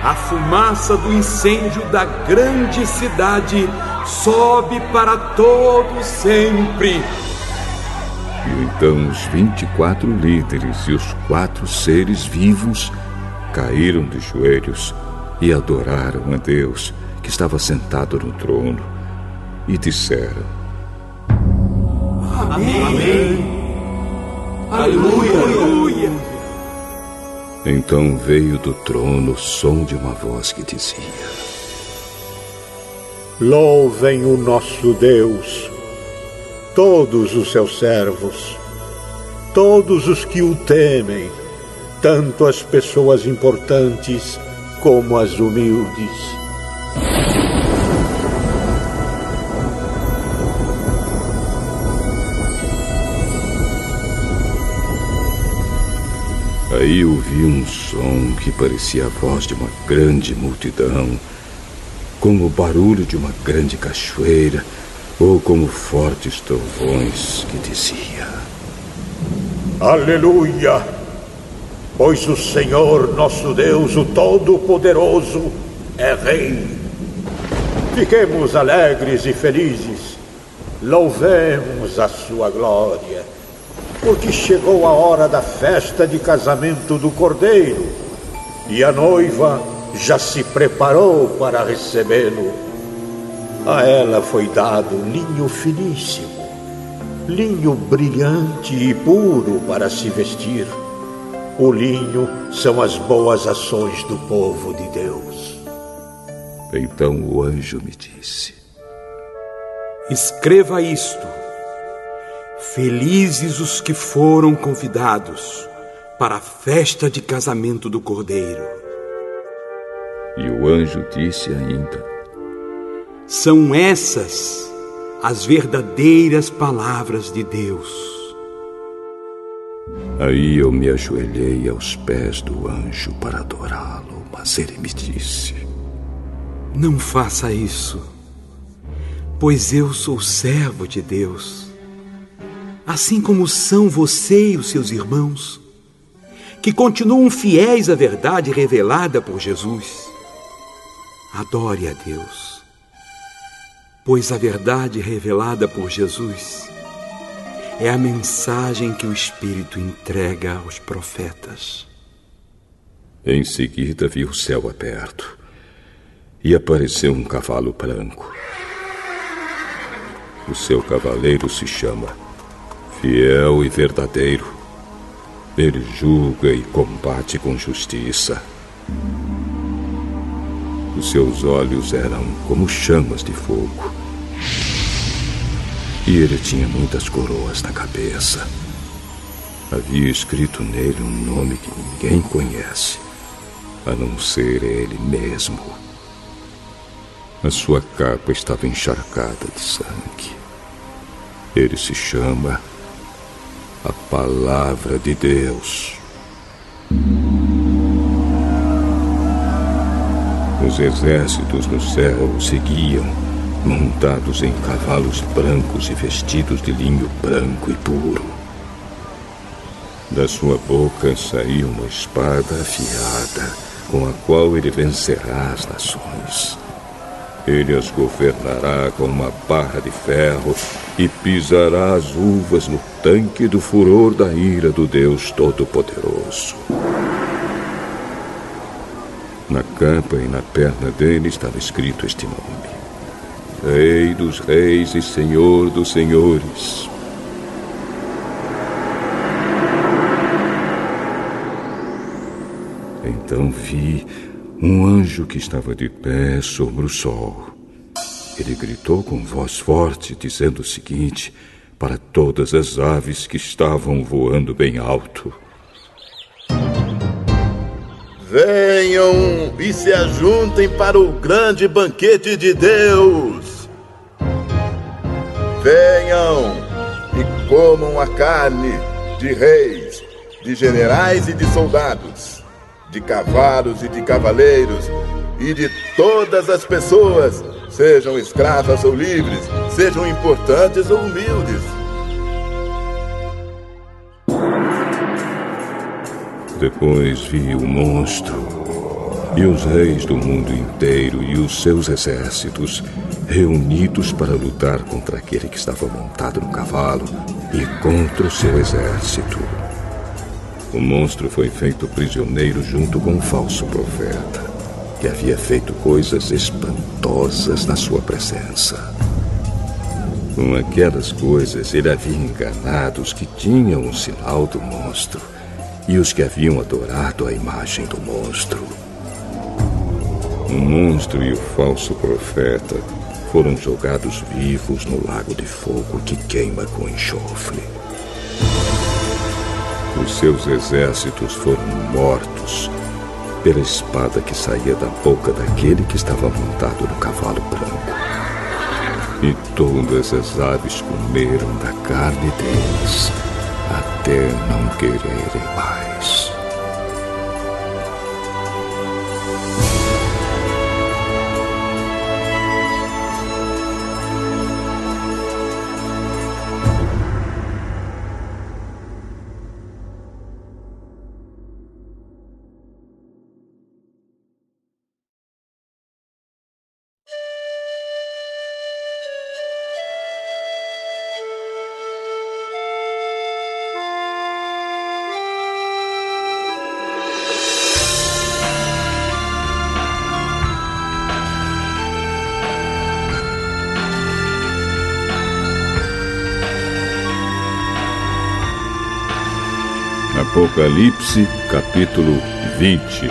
A fumaça do incêndio da grande cidade sobe para todo sempre. E então os vinte e quatro líderes e os quatro seres vivos caíram de joelhos e adoraram a Deus que estava sentado no trono e disseram: Amém. Amém. Aleluia! Aleluia! Então veio do trono o som de uma voz que dizia: Louvem o nosso Deus, todos os seus servos, todos os que o temem, tanto as pessoas importantes como as humildes. Aí ouvi um som que parecia a voz de uma grande multidão, como o barulho de uma grande cachoeira, ou como fortes trovões que dizia: Aleluia! Pois o Senhor nosso Deus, o Todo-Poderoso, é Rei. Fiquemos alegres e felizes, louvemos a sua glória porque chegou a hora da festa de casamento do cordeiro e a noiva já se preparou para recebê-lo. A ela foi dado linho finíssimo, linho brilhante e puro para se vestir. O linho são as boas ações do povo de Deus. Então o anjo me disse: Escreva isto Felizes os que foram convidados para a festa de casamento do Cordeiro. E o anjo disse ainda: São essas as verdadeiras palavras de Deus. Aí eu me ajoelhei aos pés do anjo para adorá-lo, mas ele me disse: Não faça isso, pois eu sou servo de Deus assim como são você e os seus irmãos, que continuam fiéis à verdade revelada por Jesus. Adore a Deus, pois a verdade revelada por Jesus é a mensagem que o Espírito entrega aos profetas. Em seguida vi o céu aberto e apareceu um cavalo branco. O seu cavaleiro se chama fiel e verdadeiro. Ele julga e combate com justiça. Os seus olhos eram como chamas de fogo. E ele tinha muitas coroas na cabeça. Havia escrito nele um nome que ninguém conhece, a não ser ele mesmo. A sua capa estava encharcada de sangue. Ele se chama a palavra de Deus. Os exércitos no céu seguiam, montados em cavalos brancos e vestidos de linho branco e puro. Da sua boca saía uma espada afiada, com a qual ele vencerá as nações. Ele as governará com uma barra de ferro e pisará as uvas no tanque do furor da ira do Deus Todo-Poderoso. Na capa e na perna dele estava escrito este nome: Rei dos Reis e Senhor dos Senhores. Então vi um anjo que estava de pé sobre o sol. Ele gritou com voz forte, dizendo o seguinte para todas as aves que estavam voando bem alto: Venham e se ajuntem para o grande banquete de Deus. Venham e comam a carne de reis, de generais e de soldados de cavalos e de cavaleiros, e de todas as pessoas, sejam escravas ou livres, sejam importantes ou humildes. Depois vi o monstro e os reis do mundo inteiro e os seus exércitos reunidos para lutar contra aquele que estava montado no cavalo e contra o seu exército. O monstro foi feito prisioneiro junto com um falso profeta, que havia feito coisas espantosas na sua presença. Com aquelas coisas, ele havia enganado os que tinham o sinal do monstro e os que haviam adorado a imagem do monstro. O monstro e o falso profeta foram jogados vivos no lago de fogo que queima com enxofre. Os seus exércitos foram mortos pela espada que saía da boca daquele que estava montado no cavalo branco. E todas as aves comeram da carne deles, não quererem mais. Apocalipse, capítulo 20.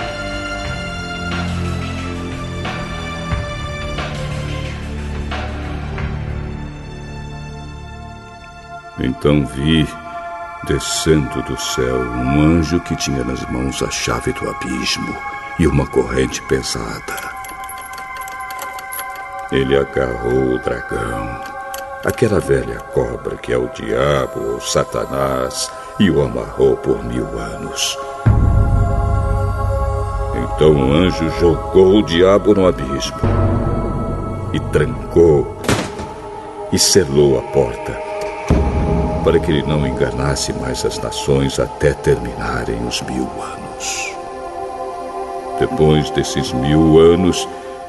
Então vi, descendo do céu, um anjo que tinha nas mãos a chave do abismo e uma corrente pesada. Ele agarrou o dragão, aquela velha cobra que é o diabo ou Satanás e o amarrou por mil anos. Então o anjo jogou o diabo no abismo e trancou e selou a porta para que ele não enganasse mais as nações até terminarem os mil anos. Depois desses mil anos,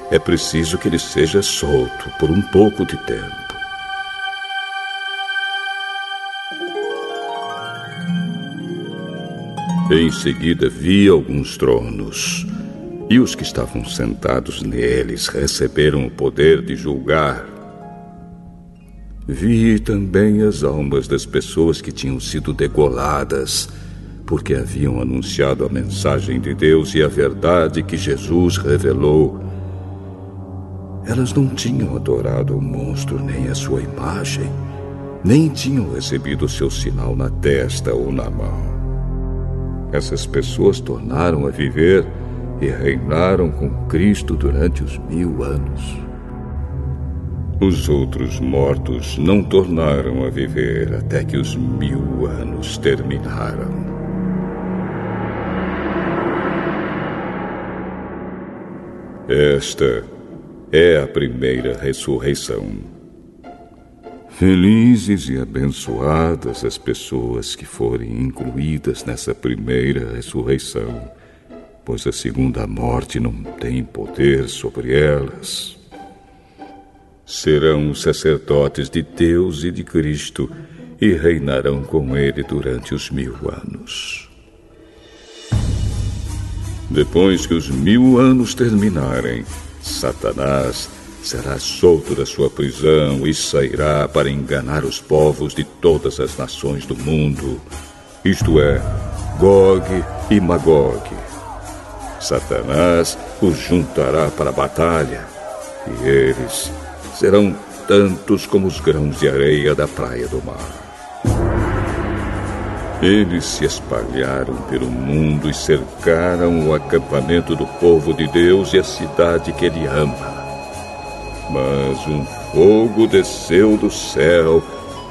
é preciso que ele seja solto por um pouco de tempo. Em seguida vi alguns tronos, e os que estavam sentados neles receberam o poder de julgar. Vi também as almas das pessoas que tinham sido degoladas, porque haviam anunciado a mensagem de Deus e a verdade que Jesus revelou. Elas não tinham adorado o monstro nem a sua imagem, nem tinham recebido seu sinal na testa ou na mão. Essas pessoas tornaram a viver e reinaram com Cristo durante os mil anos. Os outros mortos não tornaram a viver até que os mil anos terminaram. Esta é a primeira ressurreição. Felizes e abençoadas as pessoas que forem incluídas nessa primeira ressurreição, pois a segunda morte não tem poder sobre elas. Serão sacerdotes de Deus e de Cristo e reinarão com Ele durante os mil anos. Depois que os mil anos terminarem, Satanás será solto da sua prisão e sairá para enganar os povos de todas as nações do mundo, isto é, Gog e Magog. Satanás os juntará para a batalha, e eles serão tantos como os grãos de areia da praia do mar. Eles se espalharam pelo mundo e cercaram o acampamento do povo de Deus e a cidade que ele ama. Mas um fogo desceu do céu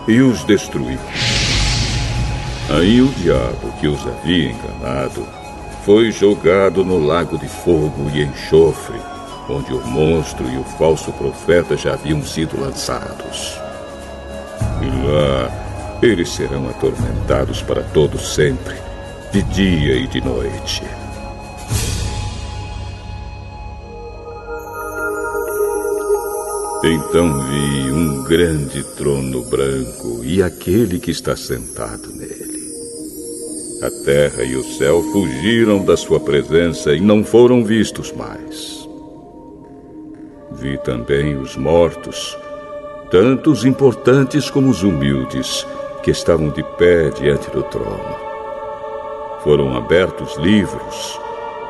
e os destruiu. Aí o diabo que os havia enganado foi jogado no lago de fogo e enxofre, onde o monstro e o falso profeta já haviam sido lançados. E lá eles serão atormentados para todo sempre, de dia e de noite. Então vi um grande trono branco e aquele que está sentado nele. A terra e o céu fugiram da sua presença e não foram vistos mais. Vi também os mortos, tanto os importantes como os humildes, que estavam de pé diante do trono. Foram abertos livros,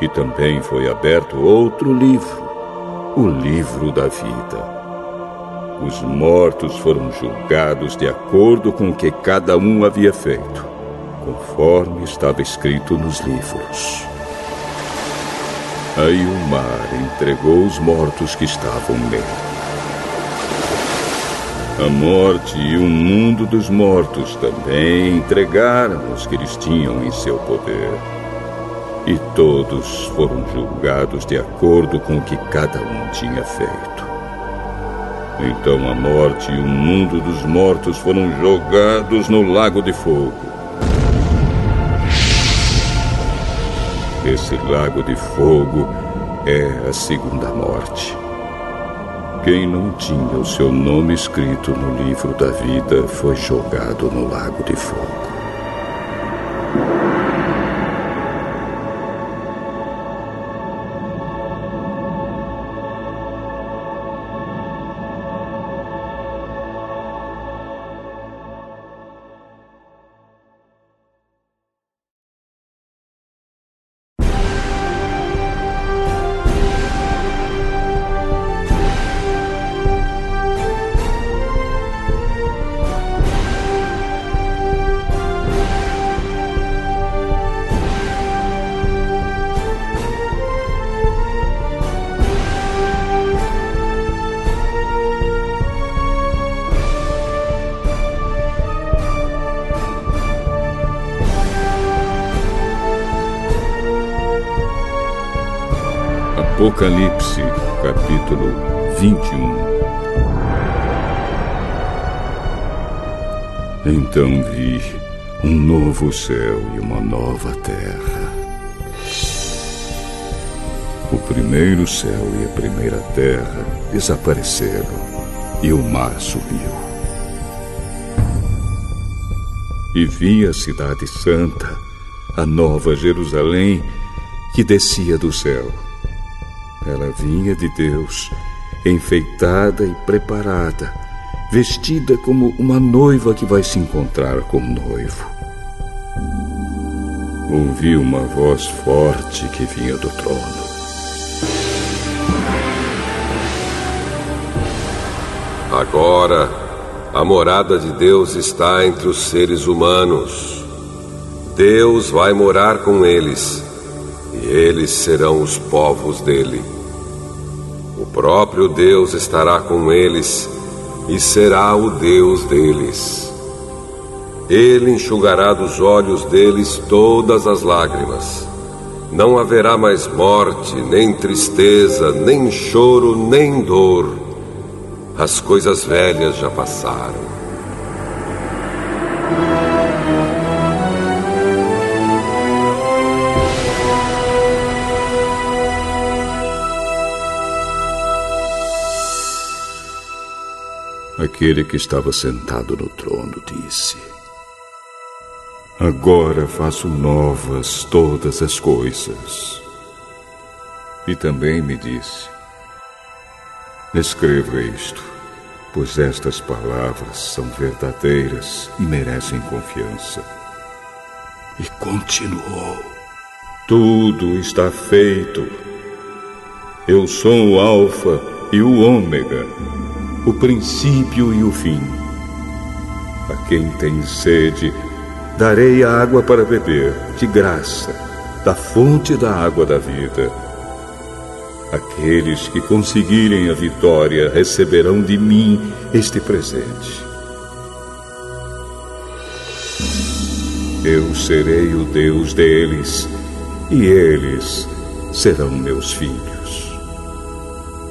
e também foi aberto outro livro, o livro da vida. Os mortos foram julgados de acordo com o que cada um havia feito, conforme estava escrito nos livros. Aí o mar entregou os mortos que estavam nele. A morte e o mundo dos mortos também entregaram os que eles tinham em seu poder. E todos foram julgados de acordo com o que cada um tinha feito. Então a morte e o mundo dos mortos foram jogados no lago de fogo. Esse lago de fogo é a segunda morte. Quem não tinha o seu nome escrito no livro da vida foi jogado no lago de fogo. Então vi um novo céu e uma nova terra. O primeiro céu e a primeira terra desapareceram e o mar subiu. E vi a Cidade Santa, a Nova Jerusalém, que descia do céu ela vinha de Deus, enfeitada e preparada, vestida como uma noiva que vai se encontrar com o noivo. Ouvi uma voz forte que vinha do trono. Agora, a morada de Deus está entre os seres humanos. Deus vai morar com eles, e eles serão os povos dele. O próprio Deus estará com eles e será o Deus deles. Ele enxugará dos olhos deles todas as lágrimas. Não haverá mais morte, nem tristeza, nem choro, nem dor. As coisas velhas já passaram. Aquele que estava sentado no trono disse: Agora faço novas todas as coisas. E também me disse: Escreva isto, pois estas palavras são verdadeiras e merecem confiança. E continuou: Tudo está feito. Eu sou o Alfa e o Ômega o princípio e o fim. A quem tem sede, darei a água para beber, de graça, da fonte da água da vida. Aqueles que conseguirem a vitória receberão de mim este presente. Eu serei o Deus deles, e eles serão meus filhos.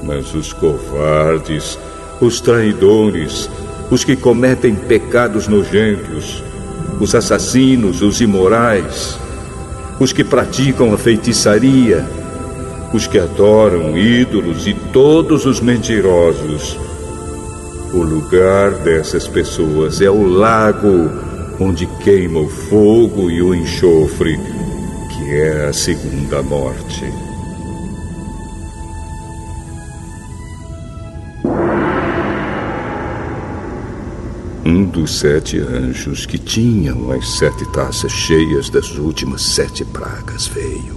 Mas os covardes os traidores, os que cometem pecados nojentos, os assassinos, os imorais, os que praticam a feitiçaria, os que adoram ídolos e todos os mentirosos. O lugar dessas pessoas é o lago onde queima o fogo e o enxofre, que é a segunda morte. Dos sete anjos que tinham as sete taças cheias das últimas sete pragas veio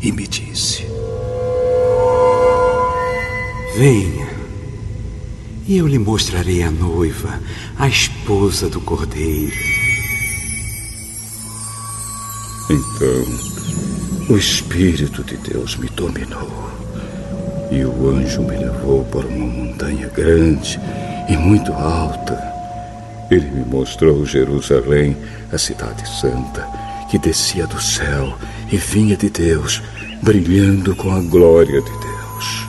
e me disse: Venha, e eu lhe mostrarei a noiva, a esposa do cordeiro. Então, o Espírito de Deus me dominou. E o anjo me levou para uma montanha grande e muito alta. Ele me mostrou Jerusalém, a cidade santa, que descia do céu e vinha de Deus, brilhando com a glória de Deus.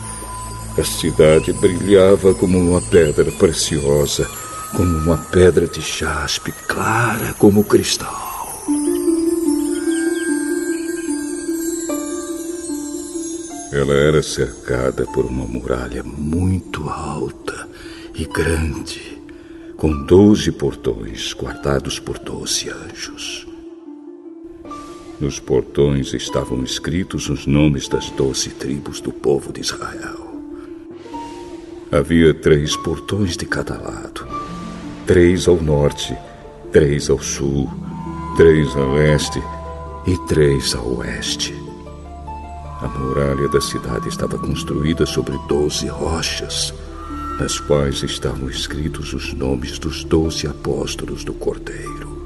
A cidade brilhava como uma pedra preciosa, como uma pedra de jaspe, clara como cristal. Ela era cercada por uma muralha muito alta e grande, com doze portões guardados por doze anjos. Nos portões estavam escritos os nomes das doze tribos do povo de Israel. Havia três portões de cada lado: três ao norte, três ao sul, três a leste e três a oeste. A muralha da cidade estava construída sobre doze rochas, nas quais estavam escritos os nomes dos doze apóstolos do Cordeiro.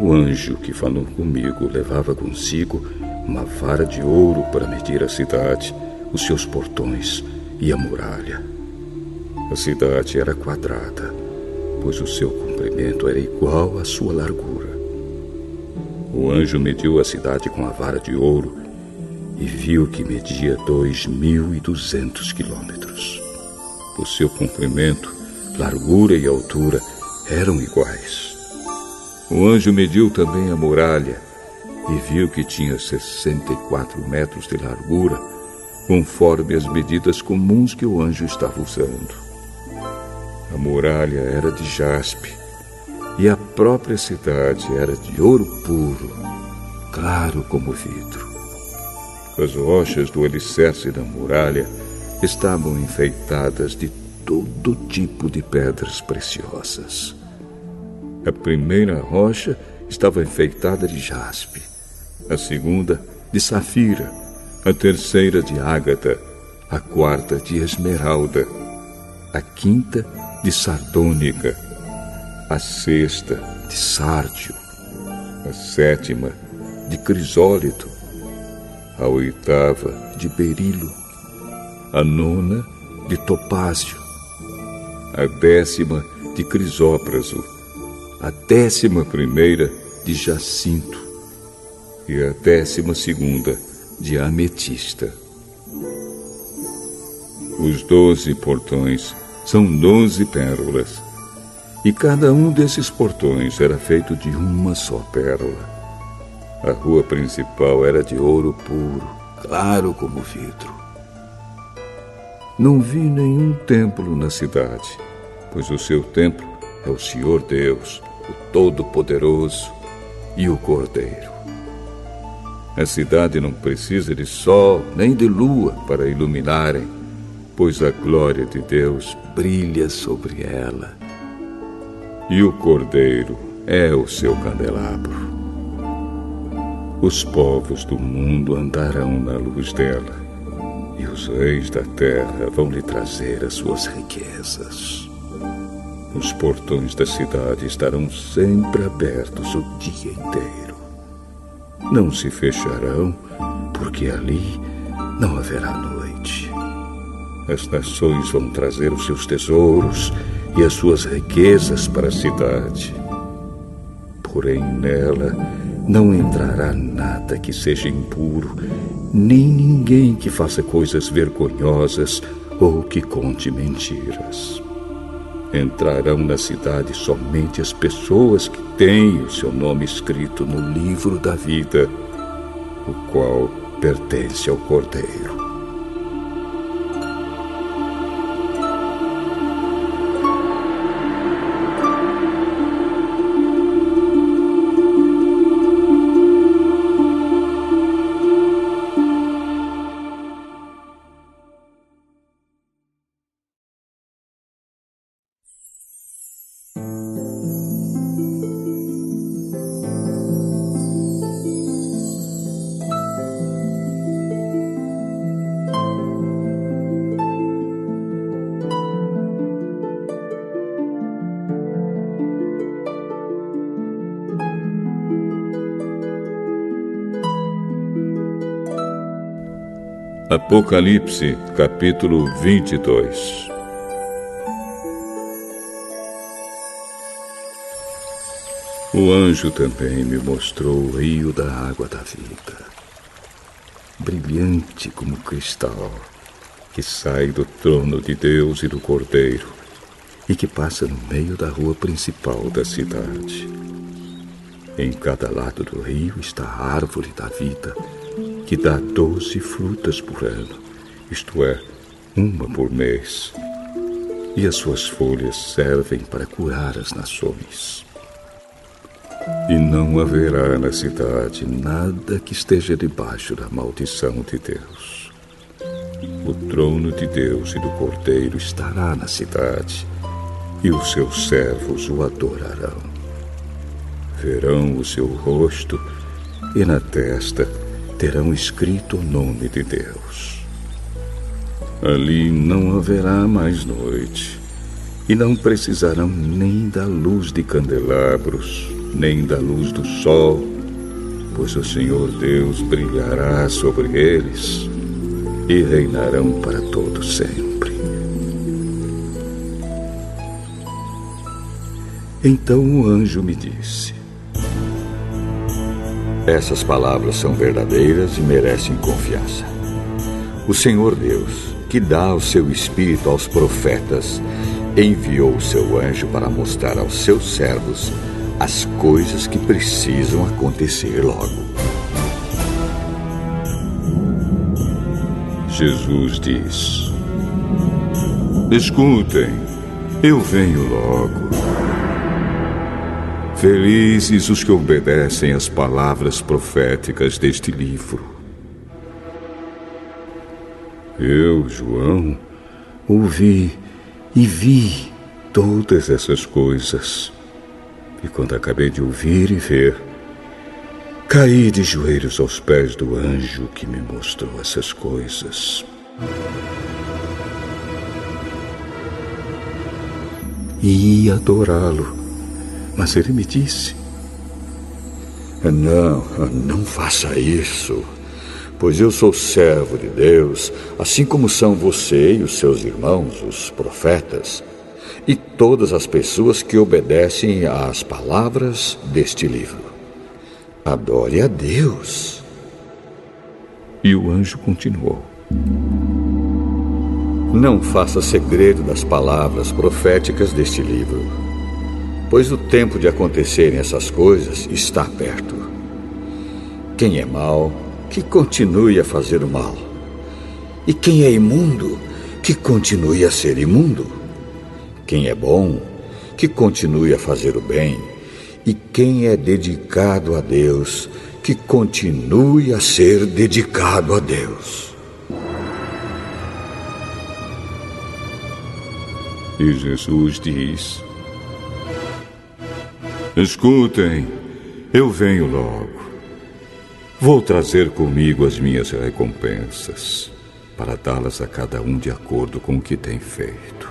O anjo que falou comigo levava consigo uma vara de ouro para medir a cidade, os seus portões e a muralha. A cidade era quadrada, pois o seu comprimento era igual à sua largura. O anjo mediu a cidade com a vara de ouro e viu que media dois mil e duzentos quilômetros. O seu comprimento, largura e altura eram iguais. O anjo mediu também a muralha e viu que tinha 64 metros de largura, conforme as medidas comuns que o anjo estava usando. A muralha era de jaspe e a própria cidade era de ouro puro, claro como vidro. As rochas do alicerce da muralha estavam enfeitadas de todo tipo de pedras preciosas. A primeira rocha estava enfeitada de jaspe, a segunda de safira, a terceira de ágata, a quarta de esmeralda, a quinta de sardônica, a sexta de sárdio, a sétima de crisólito, a oitava de berilo, a nona de topázio, a décima de crisópraso, a décima primeira de jacinto e a décima segunda de ametista. Os doze portões são doze pérolas, e cada um desses portões era feito de uma só pérola. A rua principal era de ouro puro, claro como vidro. Não vi nenhum templo na cidade, pois o seu templo é o Senhor Deus, o Todo-Poderoso e o Cordeiro. A cidade não precisa de sol nem de lua para iluminarem, pois a glória de Deus brilha sobre ela. E o Cordeiro é o seu candelabro. Os povos do mundo andarão na luz dela, e os reis da terra vão lhe trazer as suas riquezas. Os portões da cidade estarão sempre abertos o dia inteiro. Não se fecharão, porque ali não haverá noite. As nações vão trazer os seus tesouros e as suas riquezas para a cidade. Porém, nela não entrará nada que seja impuro, nem ninguém que faça coisas vergonhosas ou que conte mentiras. Entrarão na cidade somente as pessoas que têm o seu nome escrito no livro da vida, o qual pertence ao Cordeiro. Apocalipse, capítulo 22 O anjo também me mostrou o rio da água da vida, brilhante como cristal, que sai do trono de Deus e do Cordeiro e que passa no meio da rua principal da cidade. Em cada lado do rio está a árvore da vida que dá doze frutas por ano, isto é, uma por mês. E as suas folhas servem para curar as nações. E não haverá na cidade nada que esteja debaixo da maldição de Deus. O trono de Deus e do Cordeiro estará na cidade, e os seus servos o adorarão. Verão o seu rosto, e na testa terão escrito o nome de Deus. Ali não haverá mais noite, e não precisarão nem da luz de candelabros, nem da luz do sol, pois o Senhor Deus brilhará sobre eles e reinarão para todo sempre. Então o anjo me disse: essas palavras são verdadeiras e merecem confiança. O Senhor Deus, que dá o seu espírito aos profetas, enviou o seu anjo para mostrar aos seus servos as coisas que precisam acontecer logo. Jesus diz: Escutem, eu venho logo. Felizes os que obedecem às palavras proféticas deste livro. Eu, João, ouvi e vi todas essas coisas. E quando acabei de ouvir e ver, caí de joelhos aos pés do anjo que me mostrou essas coisas. E adorá-lo mas ele me disse: Não, não faça isso, pois eu sou servo de Deus, assim como são você e os seus irmãos, os profetas, e todas as pessoas que obedecem às palavras deste livro. Adore a Deus. E o anjo continuou: Não faça segredo das palavras proféticas deste livro pois o tempo de acontecerem essas coisas está perto. Quem é mau, que continue a fazer o mal. E quem é imundo, que continue a ser imundo. Quem é bom, que continue a fazer o bem. E quem é dedicado a Deus, que continue a ser dedicado a Deus. E Jesus diz: Escutem, eu venho logo. Vou trazer comigo as minhas recompensas, para dá-las a cada um de acordo com o que tem feito.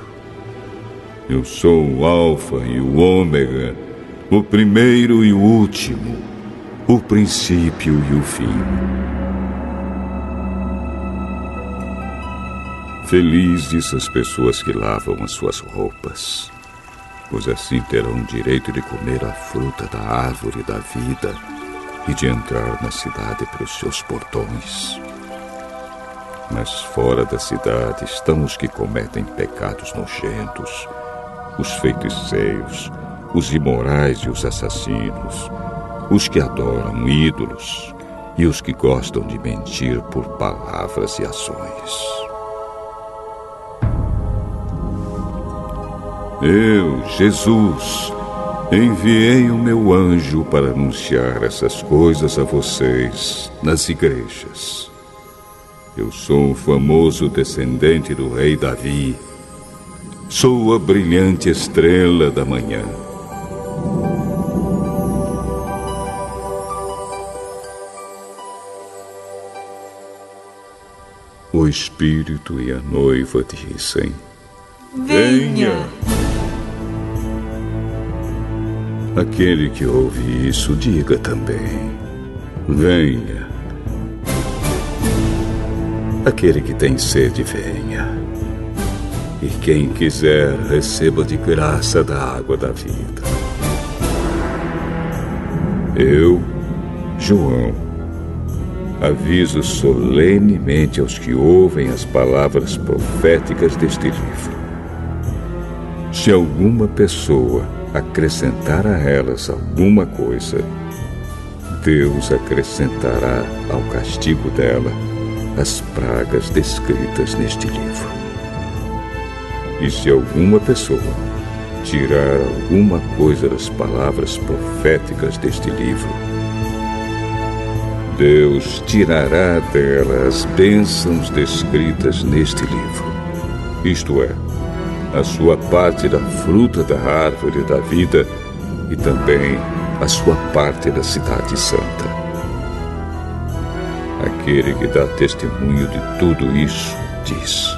Eu sou o Alfa e o Ômega, o primeiro e o último, o princípio e o fim. Felizes as pessoas que lavam as suas roupas pois assim terão direito de comer a fruta da árvore da vida e de entrar na cidade pelos seus portões. Mas fora da cidade estão os que cometem pecados nojentos, os feiticeiros, os imorais e os assassinos, os que adoram ídolos e os que gostam de mentir por palavras e ações. Eu, Jesus, enviei o meu anjo para anunciar essas coisas a vocês nas igrejas. Eu sou o famoso descendente do rei Davi. Sou a brilhante estrela da manhã. O Espírito e a noiva dizem: Venha! Aquele que ouve isso, diga também: Venha. Aquele que tem sede, venha. E quem quiser, receba de graça da água da vida. Eu, João, aviso solenemente aos que ouvem as palavras proféticas deste livro. Se alguma pessoa acrescentar a elas alguma coisa, Deus acrescentará ao castigo dela as pragas descritas neste livro. E se alguma pessoa tirar alguma coisa das palavras proféticas deste livro, Deus tirará dela as bênçãos descritas neste livro, isto é, a sua parte da fruta da árvore da vida e também a sua parte da cidade santa. Aquele que dá testemunho de tudo isso diz: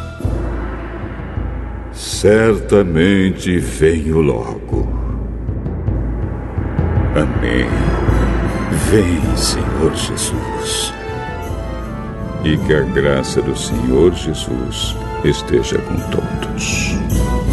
Certamente venho logo. Amém. Vem, Senhor Jesus. E que a graça do Senhor Jesus esteja com todos.